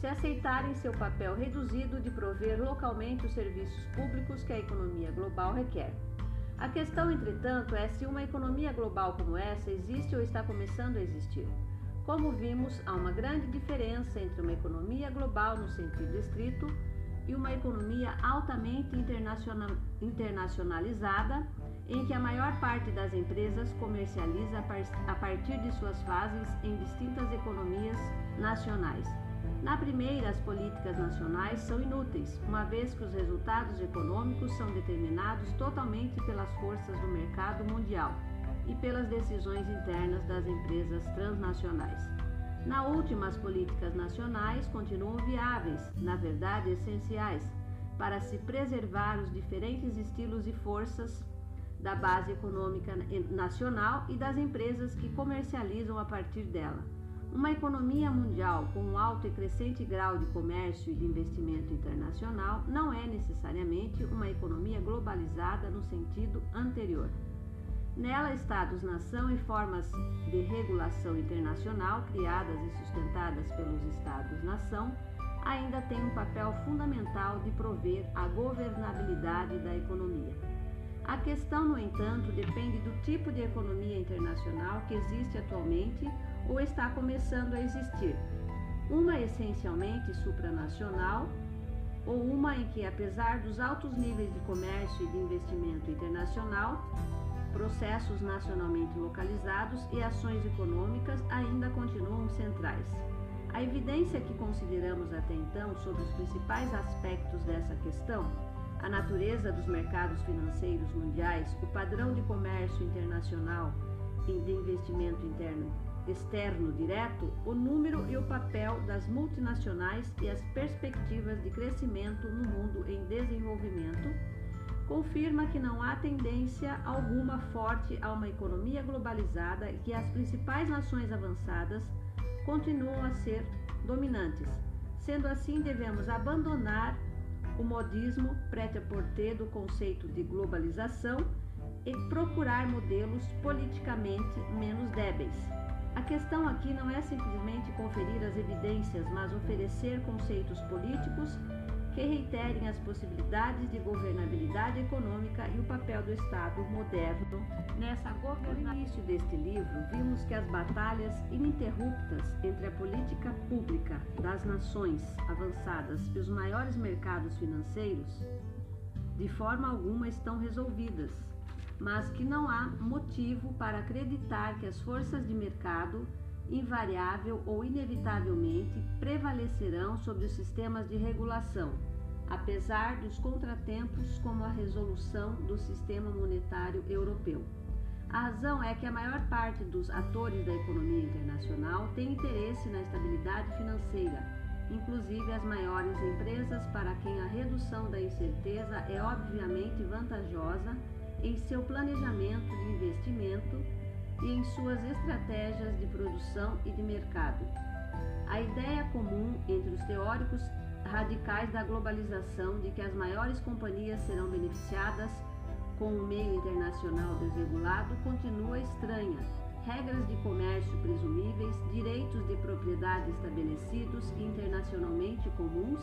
se aceitarem seu papel reduzido de prover localmente os serviços públicos que a economia global requer. A questão, entretanto, é se uma economia global como essa existe ou está começando a existir. Como vimos, há uma grande diferença entre uma economia global no sentido estrito e uma economia altamente internacionalizada em que a maior parte das empresas comercializa a partir de suas fases em distintas economias nacionais. Na primeira, as políticas nacionais são inúteis, uma vez que os resultados econômicos são determinados totalmente pelas forças do mercado mundial e pelas decisões internas das empresas transnacionais. Na última, as políticas nacionais continuam viáveis, na verdade essenciais, para se preservar os diferentes estilos e forças da base econômica nacional e das empresas que comercializam a partir dela. Uma economia mundial com um alto e crescente grau de comércio e de investimento internacional não é necessariamente uma economia globalizada no sentido anterior. Nela, Estados-nação e formas de regulação internacional criadas e sustentadas pelos Estados-nação ainda tem um papel fundamental de prover a governabilidade da economia. A questão, no entanto, depende do tipo de economia internacional que existe atualmente ou está começando a existir. Uma essencialmente supranacional ou uma em que, apesar dos altos níveis de comércio e de investimento internacional, processos nacionalmente localizados e ações econômicas ainda continuam centrais. A evidência que consideramos até então sobre os principais aspectos dessa questão, a natureza dos mercados financeiros mundiais, o padrão de comércio internacional e de investimento interno externo direto, o número e o papel das multinacionais e as perspectivas de crescimento no mundo em desenvolvimento, confirma que não há tendência alguma forte a uma economia globalizada e que as principais nações avançadas continuam a ser dominantes. Sendo assim, devemos abandonar o modismo pré-porter do conceito de globalização e procurar modelos politicamente menos débeis. A questão aqui não é simplesmente conferir as evidências, mas oferecer conceitos políticos que reiterem as possibilidades de governabilidade econômica e o papel do Estado moderno nessa governança. No início deste livro, vimos que as batalhas ininterruptas entre a política pública das nações avançadas e os maiores mercados financeiros, de forma alguma estão resolvidas mas que não há motivo para acreditar que as forças de mercado invariável ou inevitavelmente prevalecerão sobre os sistemas de regulação, apesar dos contratempos como a resolução do sistema monetário europeu. A razão é que a maior parte dos atores da economia internacional tem interesse na estabilidade financeira, inclusive as maiores empresas para quem a redução da incerteza é obviamente vantajosa em seu planejamento de investimento suas estratégias de produção e de mercado. A ideia comum entre os teóricos radicais da globalização de que as maiores companhias serão beneficiadas com o meio internacional desregulado continua estranha. Regras de comércio presumíveis, direitos de propriedade estabelecidos internacionalmente comuns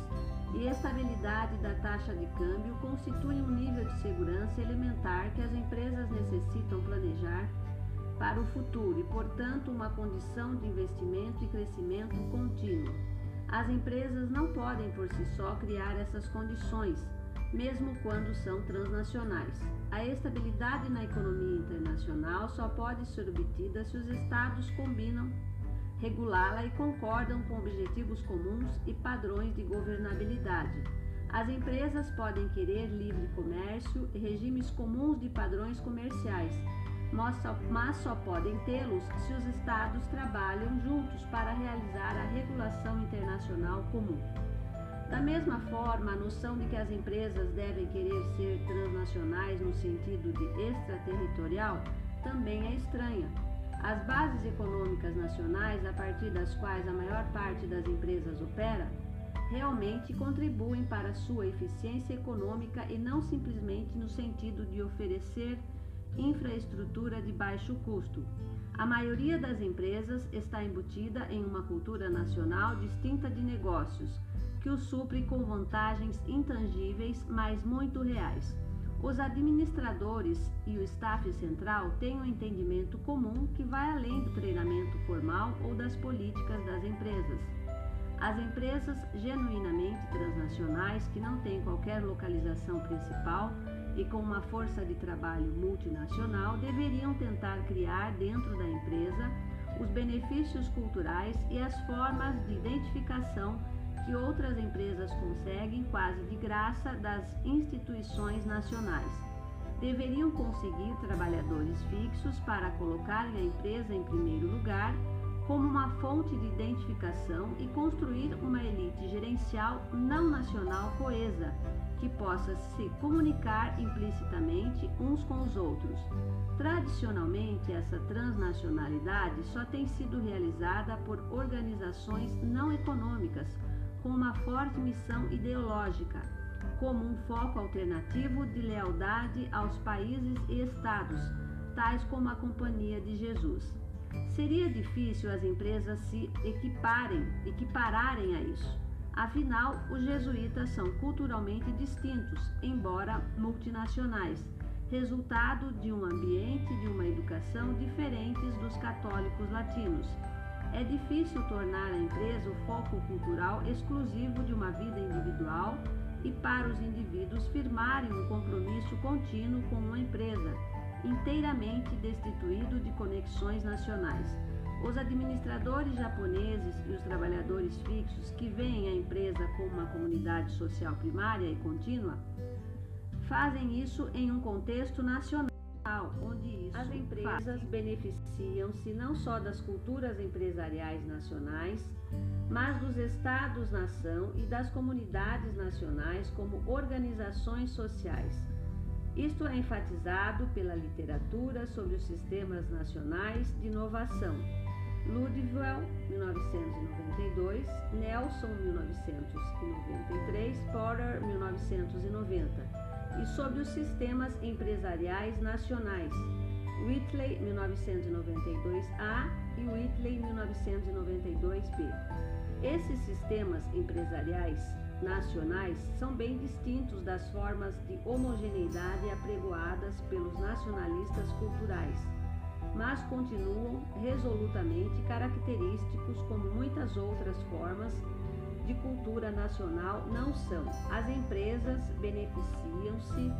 e estabilidade da taxa de câmbio constituem um nível de segurança elementar que as empresas necessitam planejar para o futuro e, portanto, uma condição de investimento e crescimento contínuo. As empresas não podem por si só criar essas condições, mesmo quando são transnacionais. A estabilidade na economia internacional só pode ser obtida se os Estados combinam regulá-la e concordam com objetivos comuns e padrões de governabilidade. As empresas podem querer livre comércio e regimes comuns de padrões comerciais, mas só podem tê-los se os Estados trabalham juntos para realizar a regulação internacional comum. Da mesma forma, a noção de que as empresas devem querer ser transnacionais no sentido de extraterritorial também é estranha. As bases econômicas nacionais, a partir das quais a maior parte das empresas opera, realmente contribuem para sua eficiência econômica e não simplesmente no sentido de oferecer infraestrutura de baixo custo. A maioria das empresas está embutida em uma cultura nacional distinta de negócios, que o supre com vantagens intangíveis, mas muito reais. Os administradores e o staff central têm um entendimento comum que vai além do treinamento formal ou das políticas das empresas. As empresas genuinamente transnacionais que não têm qualquer localização principal e com uma força de trabalho multinacional deveriam tentar criar dentro da empresa os benefícios culturais e as formas de identificação que outras empresas conseguem quase de graça das instituições nacionais. Deveriam conseguir trabalhadores fixos para colocarem a empresa em primeiro lugar como uma fonte de identificação e construir uma elite gerencial não nacional coesa, que possa se comunicar implicitamente uns com os outros. Tradicionalmente, essa transnacionalidade só tem sido realizada por organizações não econômicas com uma forte missão ideológica, como um foco alternativo de lealdade aos países e estados, tais como a Companhia de Jesus. Seria difícil as empresas se equiparem, equipararem a isso. Afinal, os jesuítas são culturalmente distintos, embora multinacionais, resultado de um ambiente de uma educação diferentes dos católicos latinos. É difícil tornar a empresa o foco cultural exclusivo de uma vida individual e para os indivíduos firmarem um compromisso contínuo com uma empresa, inteiramente destituído de conexões nacionais. Os administradores japoneses e os trabalhadores fixos que veem a empresa como uma comunidade social primária e contínua fazem isso em um contexto nacional, onde isso as empresas beneficiam-se não só das culturas empresariais nacionais, mas dos estados-nação e das comunidades nacionais como organizações sociais. Isto é enfatizado pela literatura sobre os sistemas nacionais de inovação. Ludwell, 1992, Nelson, 1993, Porter, 1990 e sobre os sistemas empresariais nacionais, Whitley 1992A e Whitley 1992B. Esses sistemas empresariais nacionais são bem distintos das formas de homogeneidade apregoadas pelos nacionalistas culturais, mas continuam resolutamente característicos como muitas outras formas de cultura nacional não são. As empresas beneficiam-se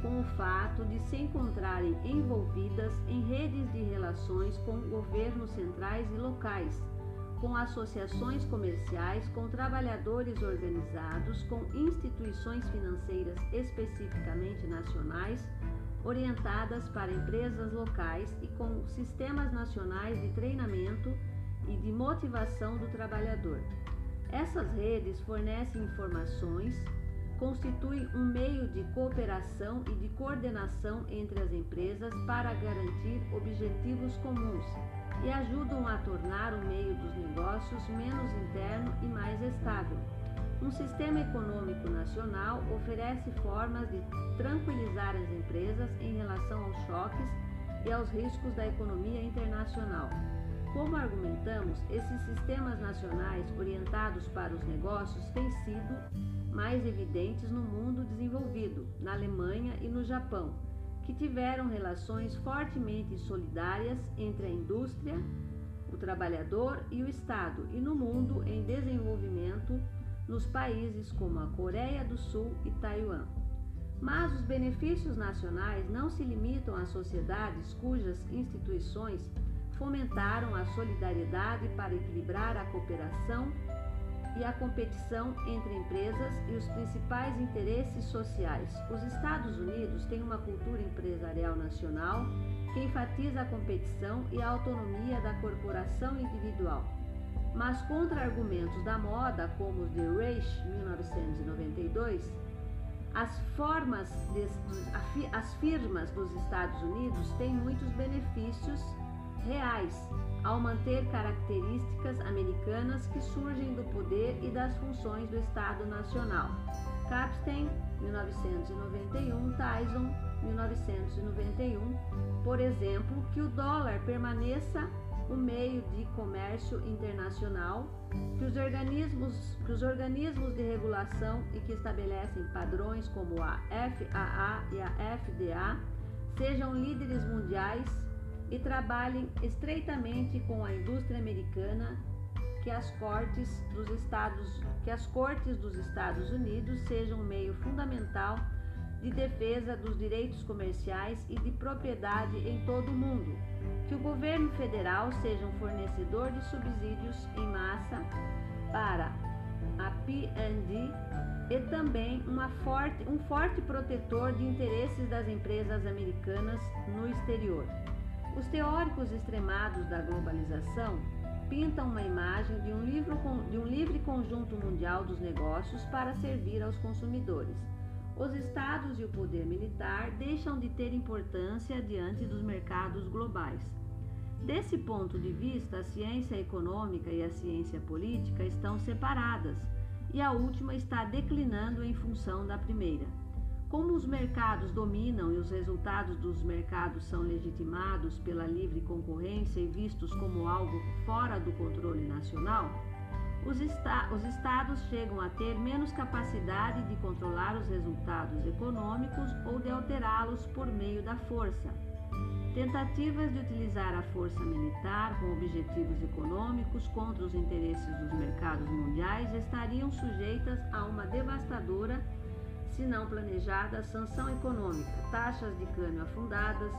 com o fato de se encontrarem envolvidas em redes de relações com governos centrais e locais, com associações comerciais, com trabalhadores organizados, com instituições financeiras especificamente nacionais, orientadas para empresas locais e com sistemas nacionais de treinamento e de motivação do trabalhador. Essas redes fornecem informações, constituem um meio de cooperação e de coordenação entre as empresas para garantir objetivos comuns e ajudam a tornar o meio dos negócios menos interno e mais estável. Um sistema econômico nacional oferece formas de tranquilizar as empresas em relação aos choques e aos riscos da economia internacional. Como argumentamos, esses sistemas nacionais orientados para os negócios têm sido mais evidentes no mundo desenvolvido, na Alemanha e no Japão, que tiveram relações fortemente solidárias entre a indústria, o trabalhador e o Estado, e no mundo em desenvolvimento, nos países como a Coreia do Sul e Taiwan. Mas os benefícios nacionais não se limitam a sociedades cujas instituições fomentaram a solidariedade para equilibrar a cooperação e a competição entre empresas e os principais interesses sociais. Os Estados Unidos têm uma cultura empresarial nacional que enfatiza a competição e a autonomia da corporação individual. Mas contra-argumentos da moda, como os de Reich, 1992, as formas de, as firmas dos Estados Unidos têm muitos benefícios reais, ao manter características americanas que surgem do poder e das funções do Estado Nacional. Capstein, 1991, Tyson, 1991, por exemplo, que o dólar permaneça o meio de comércio internacional, que os organismos, que os organismos de regulação e que estabelecem padrões como a FAA e a FDA sejam líderes mundiais e trabalhem estreitamente com a indústria americana que as cortes dos Estados, que as cortes dos Estados Unidos sejam um meio fundamental de defesa dos direitos comerciais e de propriedade em todo o mundo, que o governo federal seja um fornecedor de subsídios em massa para a P&D e também forte, um forte protetor de interesses das empresas americanas no exterior. Os teóricos extremados da globalização pintam uma imagem de um, livro, de um livre conjunto mundial dos negócios para servir aos consumidores. Os estados e o poder militar deixam de ter importância diante dos mercados globais. Desse ponto de vista, a ciência econômica e a ciência política estão separadas e a última está declinando em função da primeira. Como os mercados dominam e os resultados dos mercados são legitimados pela livre concorrência e vistos como algo fora do controle nacional, os, esta os estados chegam a ter menos capacidade de controlar os resultados econômicos ou de alterá-los por meio da força. Tentativas de utilizar a força militar com objetivos econômicos contra os interesses dos mercados mundiais estariam sujeitas a uma devastadora, se não planejada, sanção econômica, taxas de câmbio afundadas,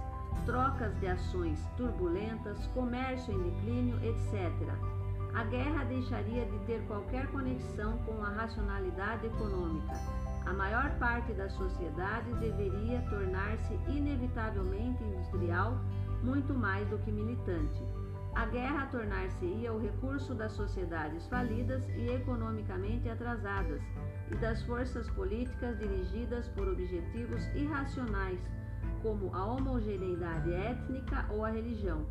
trocas de ações turbulentas, comércio em declínio, etc a guerra deixaria de ter qualquer conexão com a racionalidade econômica. A maior parte da sociedade deveria tornar-se inevitavelmente industrial, muito mais do que militante. A guerra tornar-se-ia o recurso das sociedades falidas e economicamente atrasadas e das forças políticas dirigidas por objetivos irracionais, como a homogeneidade étnica ou a religião.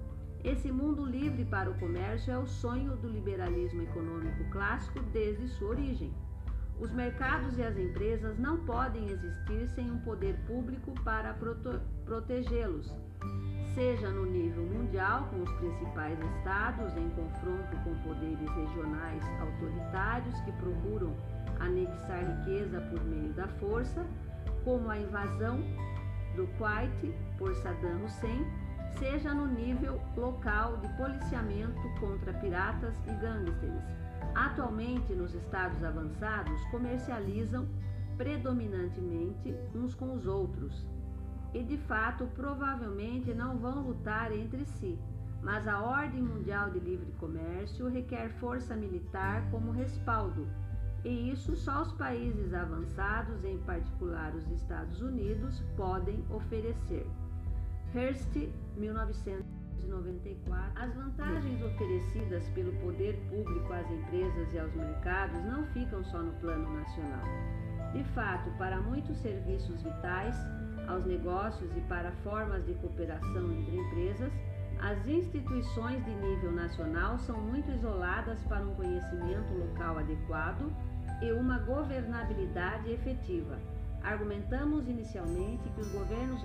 Esse mundo livre para o comércio é o sonho do liberalismo econômico clássico desde sua origem. Os mercados e as empresas não podem existir sem um poder público para protegê-los, seja no nível mundial, com os principais estados em confronto com poderes regionais autoritários que procuram anexar riqueza por meio da força, como a invasão do Kuwait por Saddam Hussein seja no nível local de policiamento contra piratas e gangsters. Atualmente, nos estados avançados, comercializam predominantemente uns com os outros e, de fato, provavelmente não vão lutar entre si. Mas a Ordem Mundial de Livre Comércio requer força militar como respaldo, e isso só os países avançados, em particular os Estados Unidos, podem oferecer. Hearst, 1994. As vantagens oferecidas pelo poder público às empresas e aos mercados não ficam só no plano nacional. De fato, para muitos serviços vitais, aos negócios e para formas de cooperação entre empresas, as instituições de nível nacional são muito isoladas para um conhecimento local adequado e uma governabilidade efetiva. Argumentamos inicialmente que os governos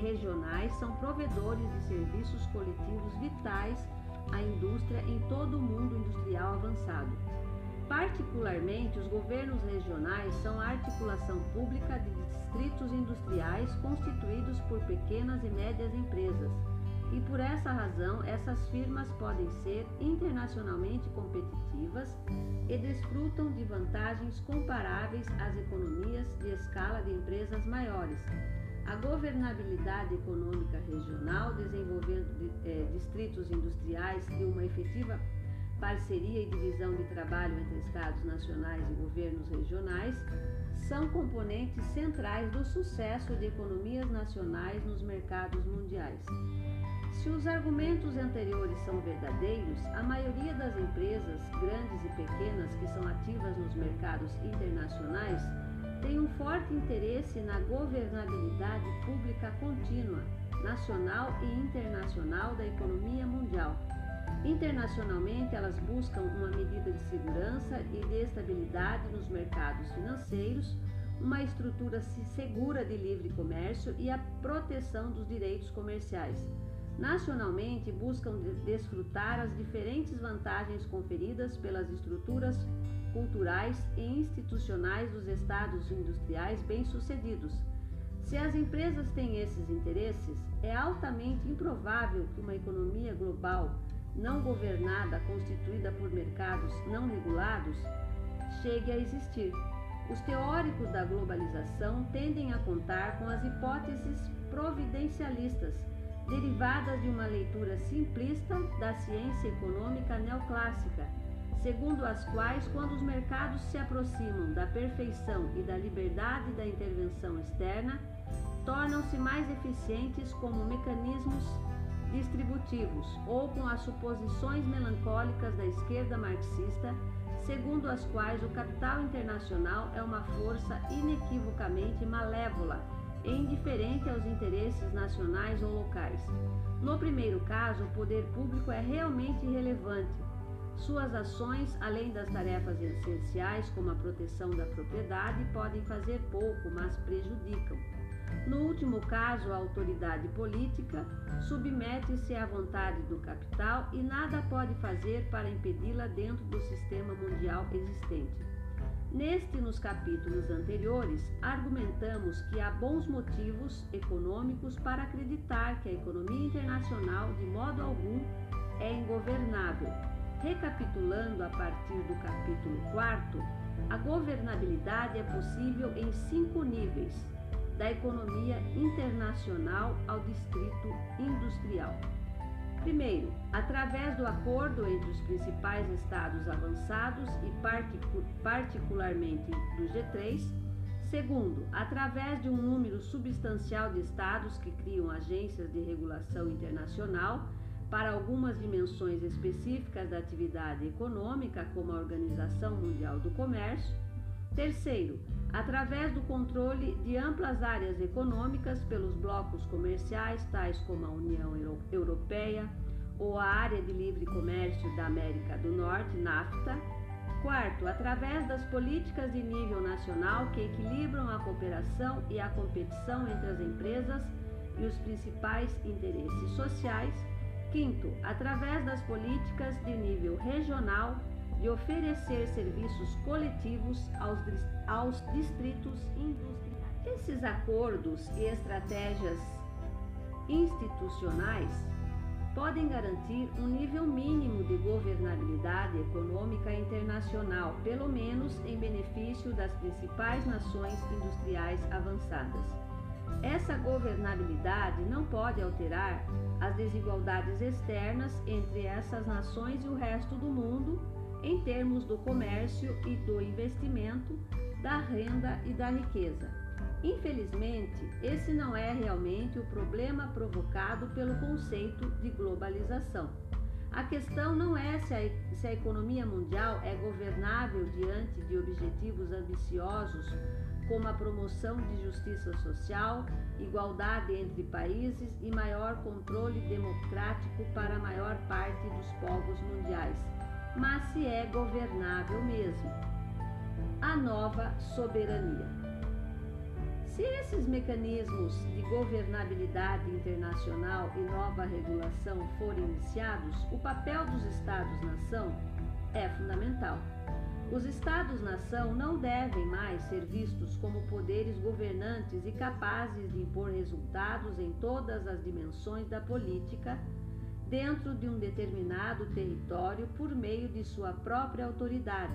regionais são provedores de serviços coletivos vitais à indústria em todo o mundo industrial avançado. Particularmente, os governos regionais são a articulação pública de distritos industriais constituídos por pequenas e médias empresas e por essa razão essas firmas podem ser internacionalmente competitivas e desfrutam de vantagens comparáveis às economias de escala de empresas maiores. A governabilidade econômica regional, desenvolvendo eh, distritos industriais e uma efetiva parceria e divisão de trabalho entre estados nacionais e governos regionais, são componentes centrais do sucesso de economias nacionais nos mercados mundiais. Se os argumentos anteriores são verdadeiros, a maioria das empresas, grandes e pequenas, que são ativas nos mercados internacionais, tem um forte interesse na governabilidade pública contínua, nacional e internacional da economia mundial. Internacionalmente, elas buscam uma medida de segurança e de estabilidade nos mercados financeiros, uma estrutura segura de livre comércio e a proteção dos direitos comerciais nacionalmente buscam desfrutar as diferentes vantagens conferidas pelas estruturas culturais e institucionais dos estados industriais bem-sucedidos. Se as empresas têm esses interesses, é altamente improvável que uma economia global não governada, constituída por mercados não regulados, chegue a existir. Os teóricos da globalização tendem a contar com as hipóteses providencialistas derivadas de uma leitura simplista da ciência econômica neoclássica, segundo as quais, quando os mercados se aproximam da perfeição e da liberdade da intervenção externa, tornam-se mais eficientes como mecanismos distributivos, ou com as suposições melancólicas da esquerda marxista, segundo as quais o capital internacional é uma força inequivocamente malévola e indiferente aos interesses nacionais ou locais. No primeiro caso, o poder público é realmente irrelevante. Suas ações, além das tarefas essenciais como a proteção da propriedade, podem fazer pouco, mas prejudicam. No último caso, a autoridade política submete-se à vontade do capital e nada pode fazer para impedi-la dentro do sistema mundial existente. Neste e nos capítulos anteriores, argumentamos que há bons motivos econômicos para acreditar que a economia internacional, de modo algum, é ingovernável. Recapitulando a partir do capítulo 4, a governabilidade é possível em cinco níveis, da economia internacional ao distrito industrial. Primeiro, através do acordo entre os principais estados avançados e particularmente do G3. Segundo, através de um número substancial de estados que criam agências de regulação internacional para algumas dimensões específicas da atividade econômica, como a Organização Mundial do Comércio. Terceiro, através do controle de amplas áreas econômicas pelos blocos comerciais, tais como a União Europeia ou a Área de Livre Comércio da América do Norte, NAFTA. Quarto, através das políticas de nível nacional que equilibram a cooperação e a competição entre as empresas e os principais interesses sociais. Quinto, através das políticas de nível regional de oferecer serviços coletivos aos, aos distritos industriais. Esses acordos e estratégias institucionais podem garantir um nível mínimo de governabilidade econômica internacional, pelo menos em benefício das principais nações industriais avançadas. Essa governabilidade não pode alterar as desigualdades externas entre essas nações e o resto do mundo em termos do comércio e do investimento, da renda e da riqueza. Infelizmente, esse não é realmente o problema provocado pelo conceito de globalização. A questão não é se a, se a economia mundial é governável diante de objetivos ambiciosos como a promoção de justiça social, igualdade entre países e maior controle democrático para a maior parte dos povos mundiais mas se é governável mesmo. A nova soberania. Se esses mecanismos de governabilidade internacional e nova regulação forem iniciados, o papel dos Estados-nação é fundamental. Os Estados-nação não devem mais ser vistos como poderes governantes e capazes de impor resultados em todas as dimensões da política dentro de um determinado território por meio de sua própria autoridade,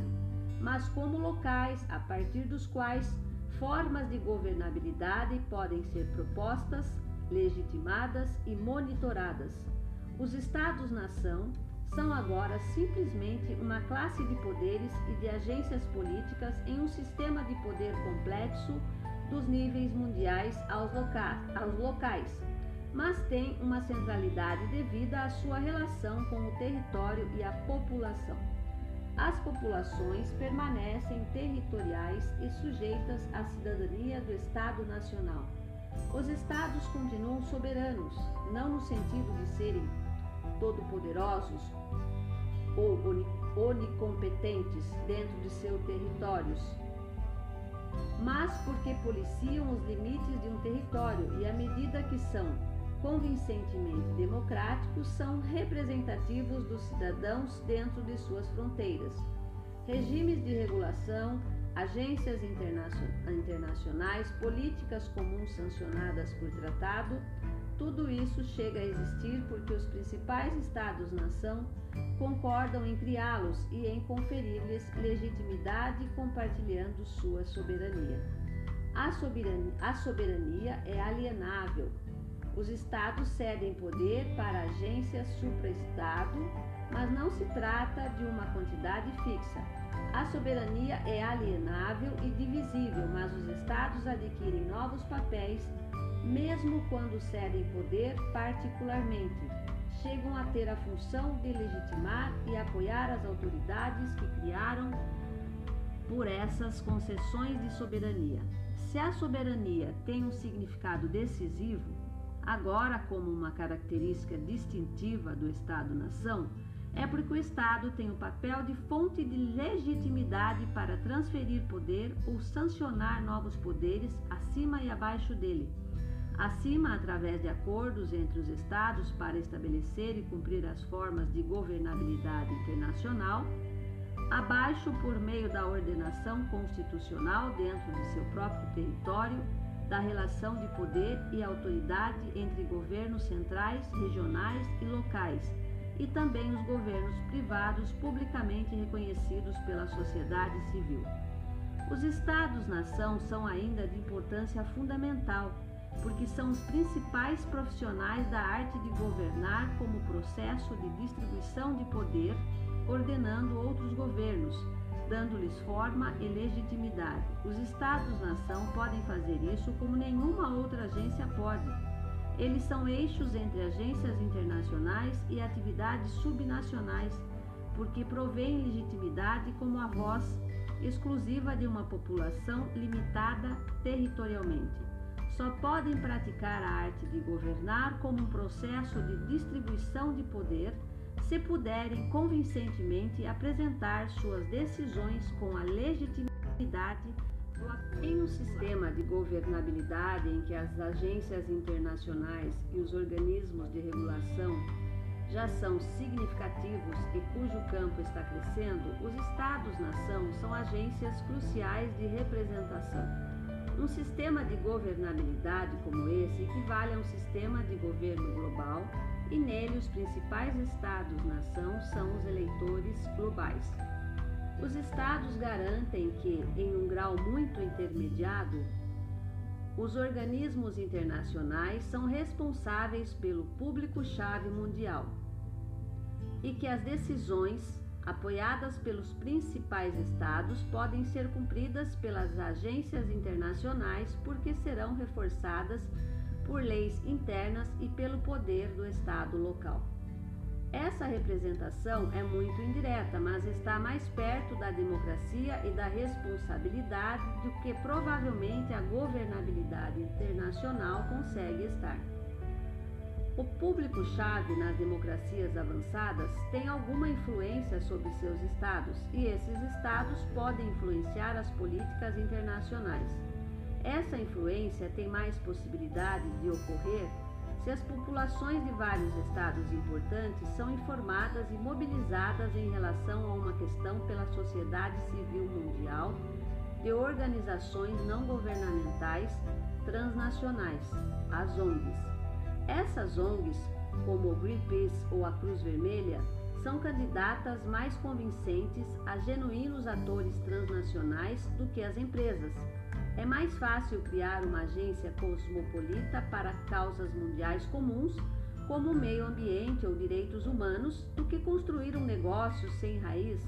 mas como locais a partir dos quais formas de governabilidade podem ser propostas, legitimadas e monitoradas. Os Estados-nação são agora simplesmente uma classe de poderes e de agências políticas em um sistema de poder complexo dos níveis mundiais aos, loca aos locais mas tem uma centralidade devida à sua relação com o território e a população. As populações permanecem territoriais e sujeitas à cidadania do Estado Nacional. Os Estados continuam soberanos, não no sentido de serem todo-poderosos ou onicompetentes dentro de seus territórios, mas porque policiam os limites de um território e, à medida que são convincentemente democráticos são representativos dos cidadãos dentro de suas fronteiras. Regimes de regulação, agências internacionais, políticas comuns sancionadas por tratado, tudo isso chega a existir porque os principais Estados-nação concordam em criá-los e em conferir-lhes legitimidade compartilhando sua soberania. A soberania, é alienável, os estados cedem poder para agências supra-estado, mas não se trata de uma quantidade fixa. A soberania é alienável e divisível, mas os estados adquirem novos papéis, mesmo quando cedem poder particularmente. Chegam a ter a função de legitimar e apoiar as autoridades que criaram por essas concessões de soberania. Se a soberania tem um significado decisivo, agora como uma característica distintiva do Estado-nação, é porque o Estado tem o papel de fonte de legitimidade para transferir poder ou sancionar novos poderes acima e abaixo dele. Acima, através de acordos entre os Estados para estabelecer e cumprir as formas de governabilidade internacional, abaixo, por meio da ordenação constitucional dentro de seu próprio território, da relação de poder e autoridade entre governos centrais, regionais e locais e também os governos privados publicamente reconhecidos pela sociedade civil. Os Estados-nação são ainda de importância fundamental, porque são os principais profissionais da arte de governar como processo de distribuição de poder, ordenando outros governos, dando-lhes forma e legitimidade. Os Estados-nação podem fazer isso como nenhuma outra agência pode eles são eixos entre agências internacionais e atividades subnacionais, porque provêm legitimidade como a voz exclusiva de uma população limitada territorialmente. Só podem praticar a arte de governar como um processo de distribuição de poder se puderem convincentemente apresentar suas decisões com a legitimidade em um sistema de governabilidade em que as agências internacionais e os organismos de regulação já são significativos e cujo campo está crescendo, os Estados-nação são agências cruciais de representação. Um sistema de governabilidade como esse equivale a um sistema de governo global e nele os principais Estados-nação são os eleitores globais. Os estados garantem que, em um grau muito intermediado, os organismos internacionais são responsáveis pelo público-chave mundial e que as decisões apoiadas pelos principais estados podem ser cumpridas pelas agências internacionais porque serão reforçadas por leis internas e pelo poder do estado local. Essa representação é muito indireta, mas está mais perto da democracia e da responsabilidade do que provavelmente a governabilidade internacional consegue estar. O público-chave nas democracias avançadas tem alguma influência sobre seus estados e esses estados podem influenciar as políticas internacionais. Essa influência tem mais possibilidade de ocorrer se as populações de vários estados importantes são informadas e mobilizadas em relação a uma questão pela sociedade civil mundial de organizações não governamentais transnacionais, as ONGs. Essas ONGs, como o Greenpeace ou a Cruz Vermelha, são candidatas mais convincentes a genuínos atores transnacionais do que as empresas é mais fácil criar uma agência cosmopolita para causas mundiais comuns, como o meio ambiente ou direitos humanos, do que construir um negócio sem raiz,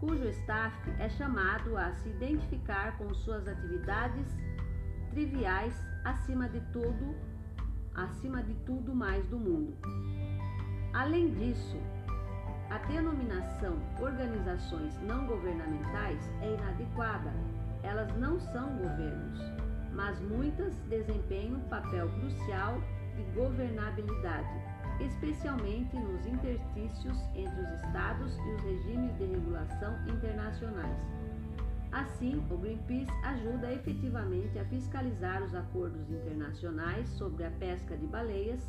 cujo staff é chamado a se identificar com suas atividades triviais acima de tudo, acima de tudo mais do mundo. Além disso, a denominação organizações não governamentais é inadequada elas não são governos, mas muitas desempenham um papel crucial de governabilidade, especialmente nos interstícios entre os estados e os regimes de regulação internacionais. Assim, o Greenpeace ajuda efetivamente a fiscalizar os acordos internacionais sobre a pesca de baleias,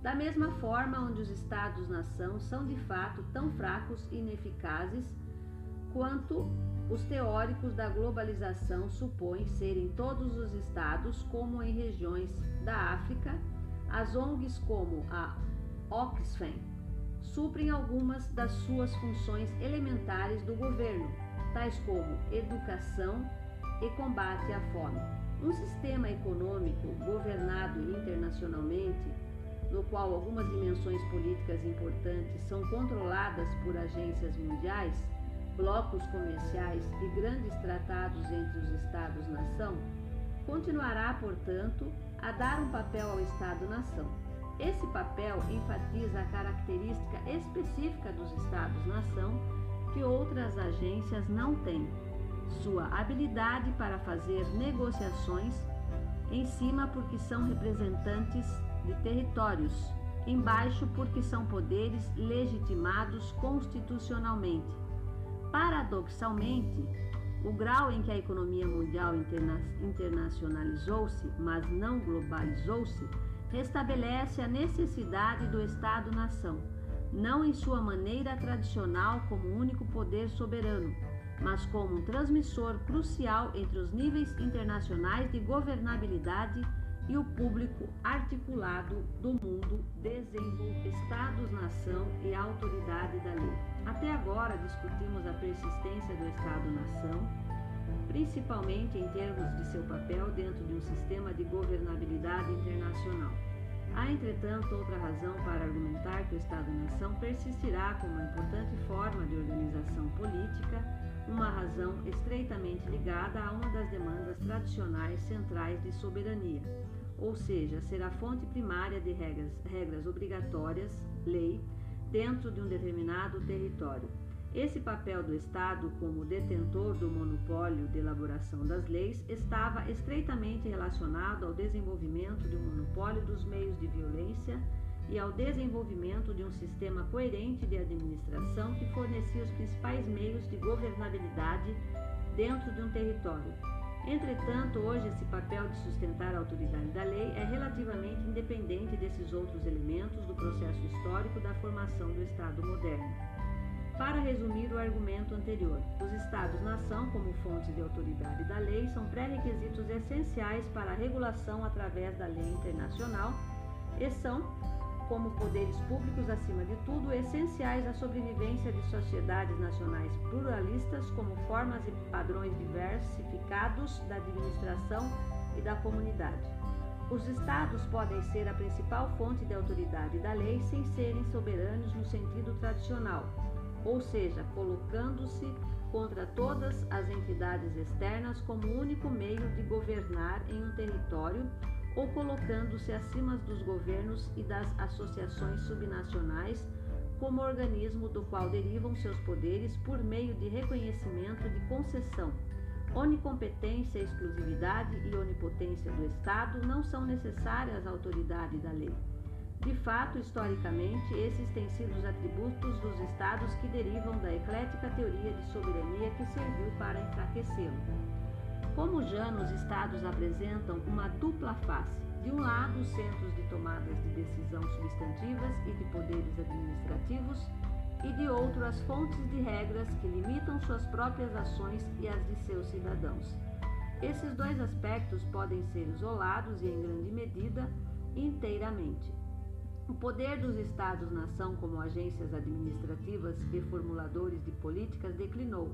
da mesma forma onde os estados-nação são de fato tão fracos e ineficazes quanto os teóricos da globalização supõem ser em todos os estados, como em regiões da África, as ONGs como a Oxfam suprem algumas das suas funções elementares do governo, tais como educação e combate à fome. Um sistema econômico governado internacionalmente, no qual algumas dimensões políticas importantes são controladas por agências mundiais, blocos comerciais e grandes tratados entre os Estados-nação, continuará, portanto, a dar um papel ao Estado-nação. Esse papel enfatiza a característica específica dos Estados-nação que outras agências não têm: sua habilidade para fazer negociações em cima porque são representantes de territórios embaixo porque são poderes legitimados constitucionalmente. Paradoxalmente, o grau em que a economia mundial interna internacionalizou-se, mas não globalizou-se, restabelece a necessidade do Estado-nação, não em sua maneira tradicional como único poder soberano, mas como um transmissor crucial entre os níveis internacionais de governabilidade e o público articulado do mundo desenvolve Estados-nação e autoridade da lei. Até agora discutimos a persistência do Estado-nação, principalmente em termos de seu papel dentro de um sistema de governabilidade internacional. Há, entretanto, outra razão para argumentar que o Estado-nação persistirá como uma importante forma de organização política, uma razão estreitamente ligada a uma das demandas tradicionais centrais de soberania, ou seja, ser a fonte primária de regras, regras obrigatórias, lei, dentro de um determinado território. Esse papel do Estado como detentor do monopólio de elaboração das leis estava estreitamente relacionado ao desenvolvimento de um monopólio dos meios de violência e ao desenvolvimento de um sistema coerente de administração que fornecia os principais meios de governabilidade dentro de um território, Entretanto, hoje esse papel de sustentar a autoridade da lei é relativamente independente desses outros elementos do processo histórico da formação do Estado moderno. Para resumir o argumento anterior, os Estados-nação, como fontes de autoridade da lei, são pré-requisitos essenciais para a regulação através da lei internacional e são, como poderes públicos acima de tudo, essenciais à sobrevivência de sociedades nacionais pluralistas como formas e padrões diversificados da administração e da comunidade. Os estados podem ser a principal fonte de autoridade da lei sem serem soberanos no sentido tradicional, ou seja, colocando-se contra todas as entidades externas como único meio de governar em um território ou colocando-se acima dos governos e das associações subnacionais como organismo do qual derivam seus poderes por meio de reconhecimento de concessão. Onicompetência, exclusividade e onipotência do Estado não são necessárias à autoridade da lei. De fato, historicamente, esses têm sido os atributos dos Estados que derivam da eclética teoria de soberania que serviu para enfraquecê-lo. Como já nos estados apresentam uma dupla face, de um lado, centros de tomadas de decisão substantivas e de poderes administrativos, e de outro, as fontes de regras que limitam suas próprias ações e as de seus cidadãos. Esses dois aspectos podem ser isolados e, em grande medida, inteiramente. O poder dos Estados-nação como agências administrativas e formuladores de políticas declinou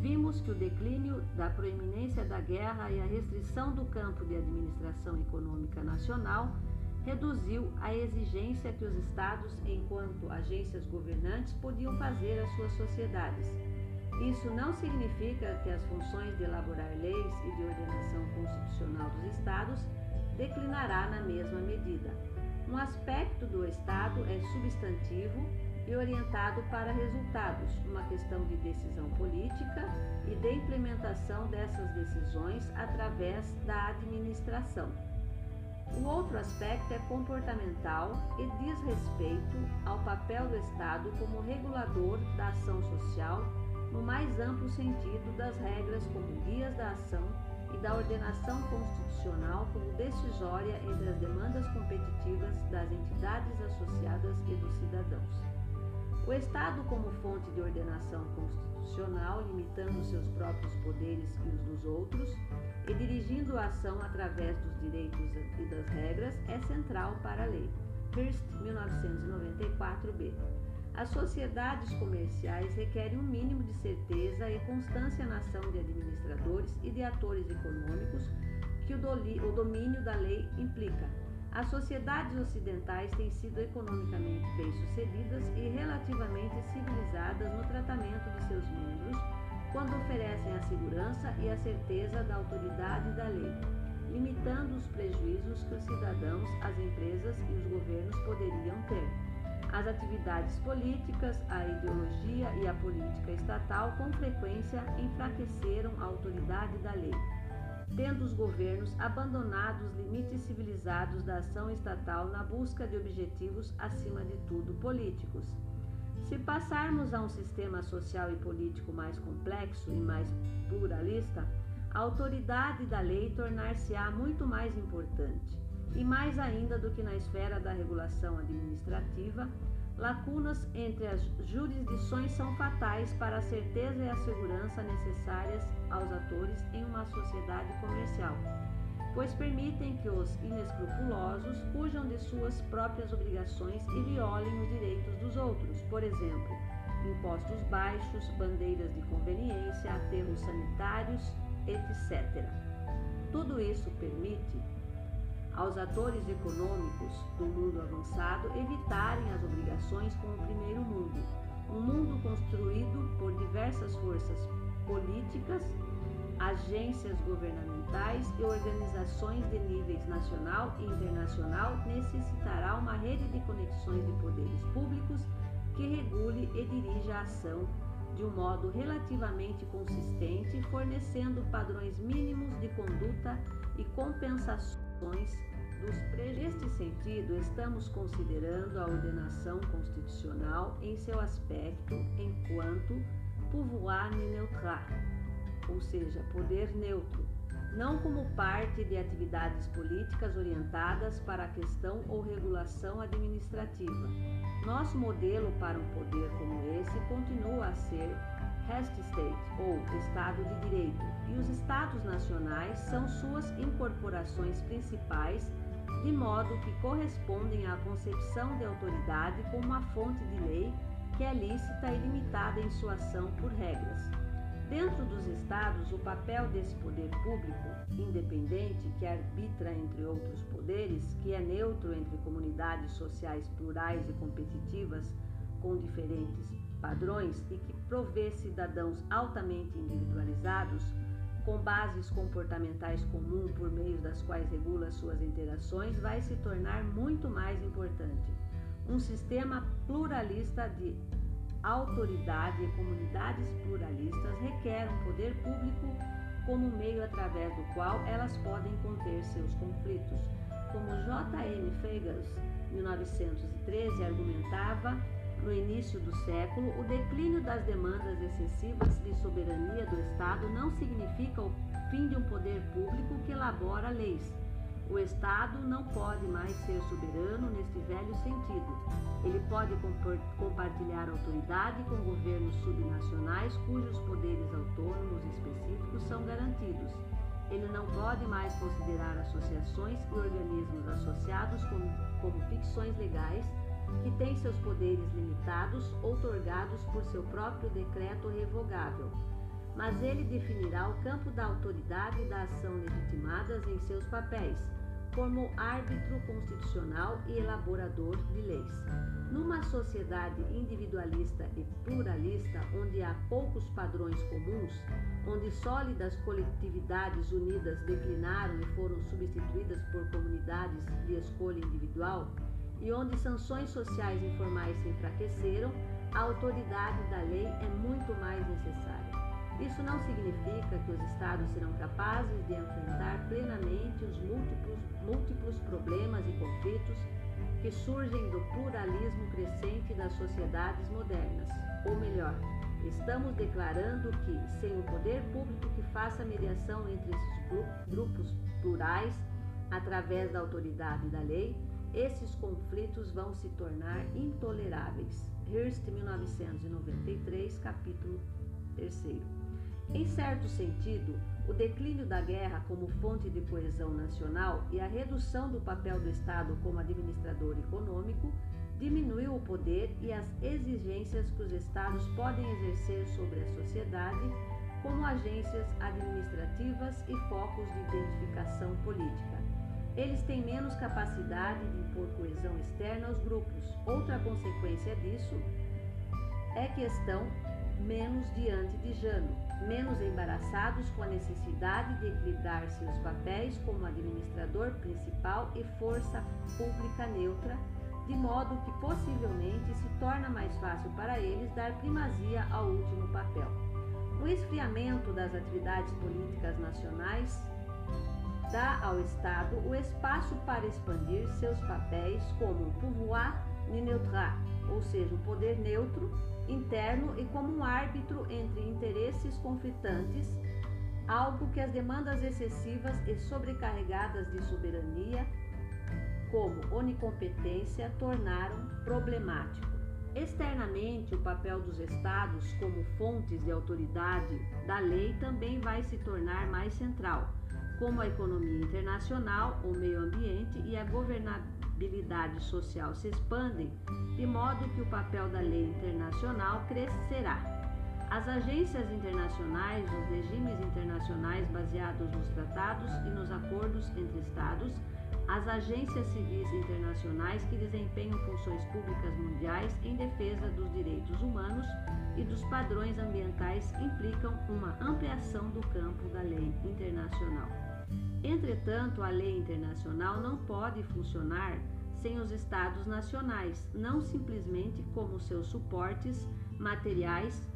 vimos que o declínio da proeminência da guerra e a restrição do campo de administração econômica nacional reduziu a exigência que os estados, enquanto agências governantes, podiam fazer às suas sociedades. Isso não significa que as funções de elaborar leis e de ordenação constitucional dos estados declinará na mesma medida. Um aspecto do estado é substantivo e orientado para resultados, uma questão de decisão política e de implementação dessas decisões através da administração. O outro aspecto é comportamental e diz respeito ao papel do Estado como regulador da ação social no mais amplo sentido das regras como guias da ação e da ordenação constitucional como decisória entre as demandas competitivas das entidades associadas e dos cidadãos. O Estado, como fonte de ordenação constitucional, limitando seus próprios poderes e os dos outros, e dirigindo a ação através dos direitos e das regras, é central para a lei. Hearst, 1994b. As sociedades comerciais requerem um mínimo de certeza e constância na ação de administradores e de atores econômicos que o domínio da lei implica as sociedades ocidentais têm sido economicamente bem-sucedidas e relativamente civilizadas no tratamento de seus membros quando oferecem a segurança e a certeza da autoridade da lei, limitando os prejuízos que os cidadãos, as empresas e os governos poderiam ter. As atividades políticas, a ideologia e a política estatal com frequência enfraqueceram a autoridade da lei tendo os governos abandonado os limites civilizados da ação estatal na busca de objetivos, acima de tudo, políticos. Se passarmos a um sistema social e político mais complexo e mais pluralista, a autoridade da lei tornar-se-á muito mais importante, e mais ainda do que na esfera da regulação administrativa, lacunas entre as jurisdições são fatais para a certeza e a segurança necessárias aos atores em uma sociedade comercial, pois permitem que os inescrupulosos fujam de suas próprias obrigações e violem os direitos dos outros, por exemplo, impostos baixos, bandeiras de conveniência, aterros sanitários, etc. Tudo isso permite aos atores econômicos do mundo avançado evitarem as obrigações com o primeiro mundo, um mundo construído por diversas forças políticas, agências governamentais e organizações de níveis nacional e internacional necessitará uma rede de conexões de poderes públicos que regule e dirija a ação de um modo relativamente consistente, fornecendo padrões mínimos de conduta e compensações dos. Neste sentido, estamos considerando a ordenação constitucional em seu aspecto enquanto pouvoir neutral, ou seja, poder neutro, não como parte de atividades políticas orientadas para a questão ou regulação administrativa. Nosso modelo para um poder como esse continua a ser Rest State, ou Estado de Direito, e os Estados nacionais são suas incorporações principais, de modo que correspondem à concepção de autoridade como uma fonte de lei que é lícita e limitada em sua ação por regras. Dentro dos estados, o papel desse poder público, independente, que arbitra entre outros poderes, que é neutro entre comunidades sociais plurais e competitivas com diferentes padrões e que provê cidadãos altamente individualizados, com bases comportamentais comuns por meio das quais regula suas interações, vai se tornar muito mais importante. Um sistema pluralista de autoridade e comunidades pluralistas requer um poder público como meio através do qual elas podem conter seus conflitos. Como J.M. Feigas, 1913, argumentava no início do século, o declínio das demandas excessivas de soberania do Estado não significa o fim de um poder público que elabora leis o Estado não pode mais ser soberano neste velho sentido. Ele pode compartilhar autoridade com governos subnacionais cujos poderes autônomos específicos são garantidos. Ele não pode mais considerar associações e organismos associados como, como ficções legais que têm seus poderes limitados, outorgados por seu próprio decreto revogável mas ele definirá o campo da autoridade e da ação legitimadas em seus papéis, como árbitro constitucional e elaborador de leis. Numa sociedade individualista e pluralista, onde há poucos padrões comuns, onde sólidas coletividades unidas declinaram e foram substituídas por comunidades de escolha individual, e onde sanções sociais informais se enfraqueceram, a autoridade da lei é muito mais necessária. Isso não significa que os Estados serão capazes de enfrentar plenamente os múltiplos, múltiplos problemas e conflitos que surgem do pluralismo crescente das sociedades modernas. Ou melhor, estamos declarando que, sem o poder público que faça mediação entre esses grupos plurais, através da autoridade da lei, esses conflitos vão se tornar intoleráveis. Hearst, 1993, capítulo 3. Em certo sentido, o declínio da guerra como fonte de coesão nacional e a redução do papel do Estado como administrador econômico diminuiu o poder e as exigências que os Estados podem exercer sobre a sociedade como agências administrativas e focos de identificação política. Eles têm menos capacidade de impor coesão externa aos grupos. Outra consequência disso é que estão menos diante de Jano, menos embaraçados com a necessidade de equilibrar seus papéis como administrador principal e força pública neutra, de modo que possivelmente se torna mais fácil para eles dar primazia ao último papel. O esfriamento das atividades políticas nacionais dá ao Estado o espaço para expandir seus papéis como pouvoir neutral, ou seja, um poder neutro, interno e como um árbitro entre interesses conflitantes, algo que as demandas excessivas e sobrecarregadas de soberania, como onicompetência, tornaram problemático. Externamente, o papel dos estados como fontes de autoridade da lei também vai se tornar mais central, como a economia internacional, o meio ambiente e a governabilidade social se expandem, de modo que o papel da lei internacional crescerá. As agências internacionais, os regimes internacionais baseados nos tratados e nos acordos entre Estados, as agências civis internacionais que desempenham funções públicas mundiais em defesa dos direitos humanos e dos padrões ambientais implicam uma ampliação do campo da lei internacional. Entretanto, a lei internacional não pode funcionar sem os Estados nacionais, não simplesmente como seus suportes materiais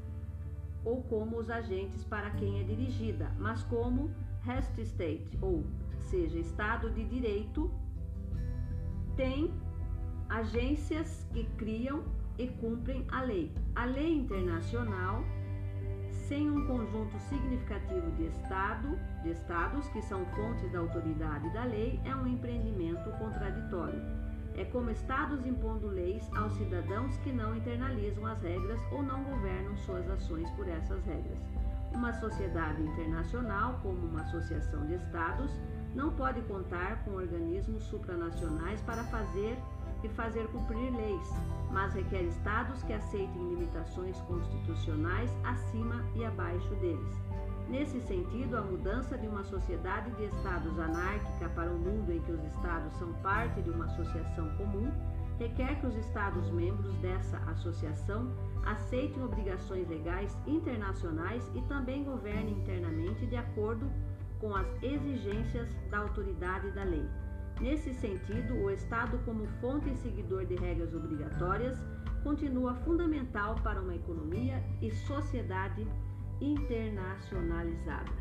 ou como os agentes para quem é dirigida, mas como rest state, ou seja, Estado de Direito, tem agências que criam e cumprem a lei. A lei internacional, sem um conjunto significativo de Estado, de estados que são fontes da autoridade da lei, é um empreendimento contraditório. É como estados impondo leis aos cidadãos que não internalizam as regras ou não governam suas ações por essas regras. Uma sociedade internacional, como uma associação de estados, não pode contar com organismos supranacionais para fazer e fazer cumprir leis, mas requer estados que aceitem limitações constitucionais acima e abaixo deles. Nesse sentido, a mudança de uma sociedade de estados anárquica para um mundo em que os estados são parte de uma associação comum requer que os estados membros dessa associação aceitem obrigações legais internacionais e também governem internamente de acordo com as exigências da autoridade da lei. Nesse sentido, o Estado, como fonte e seguidor de regras obrigatórias, continua fundamental para uma economia e sociedade internacionalizada.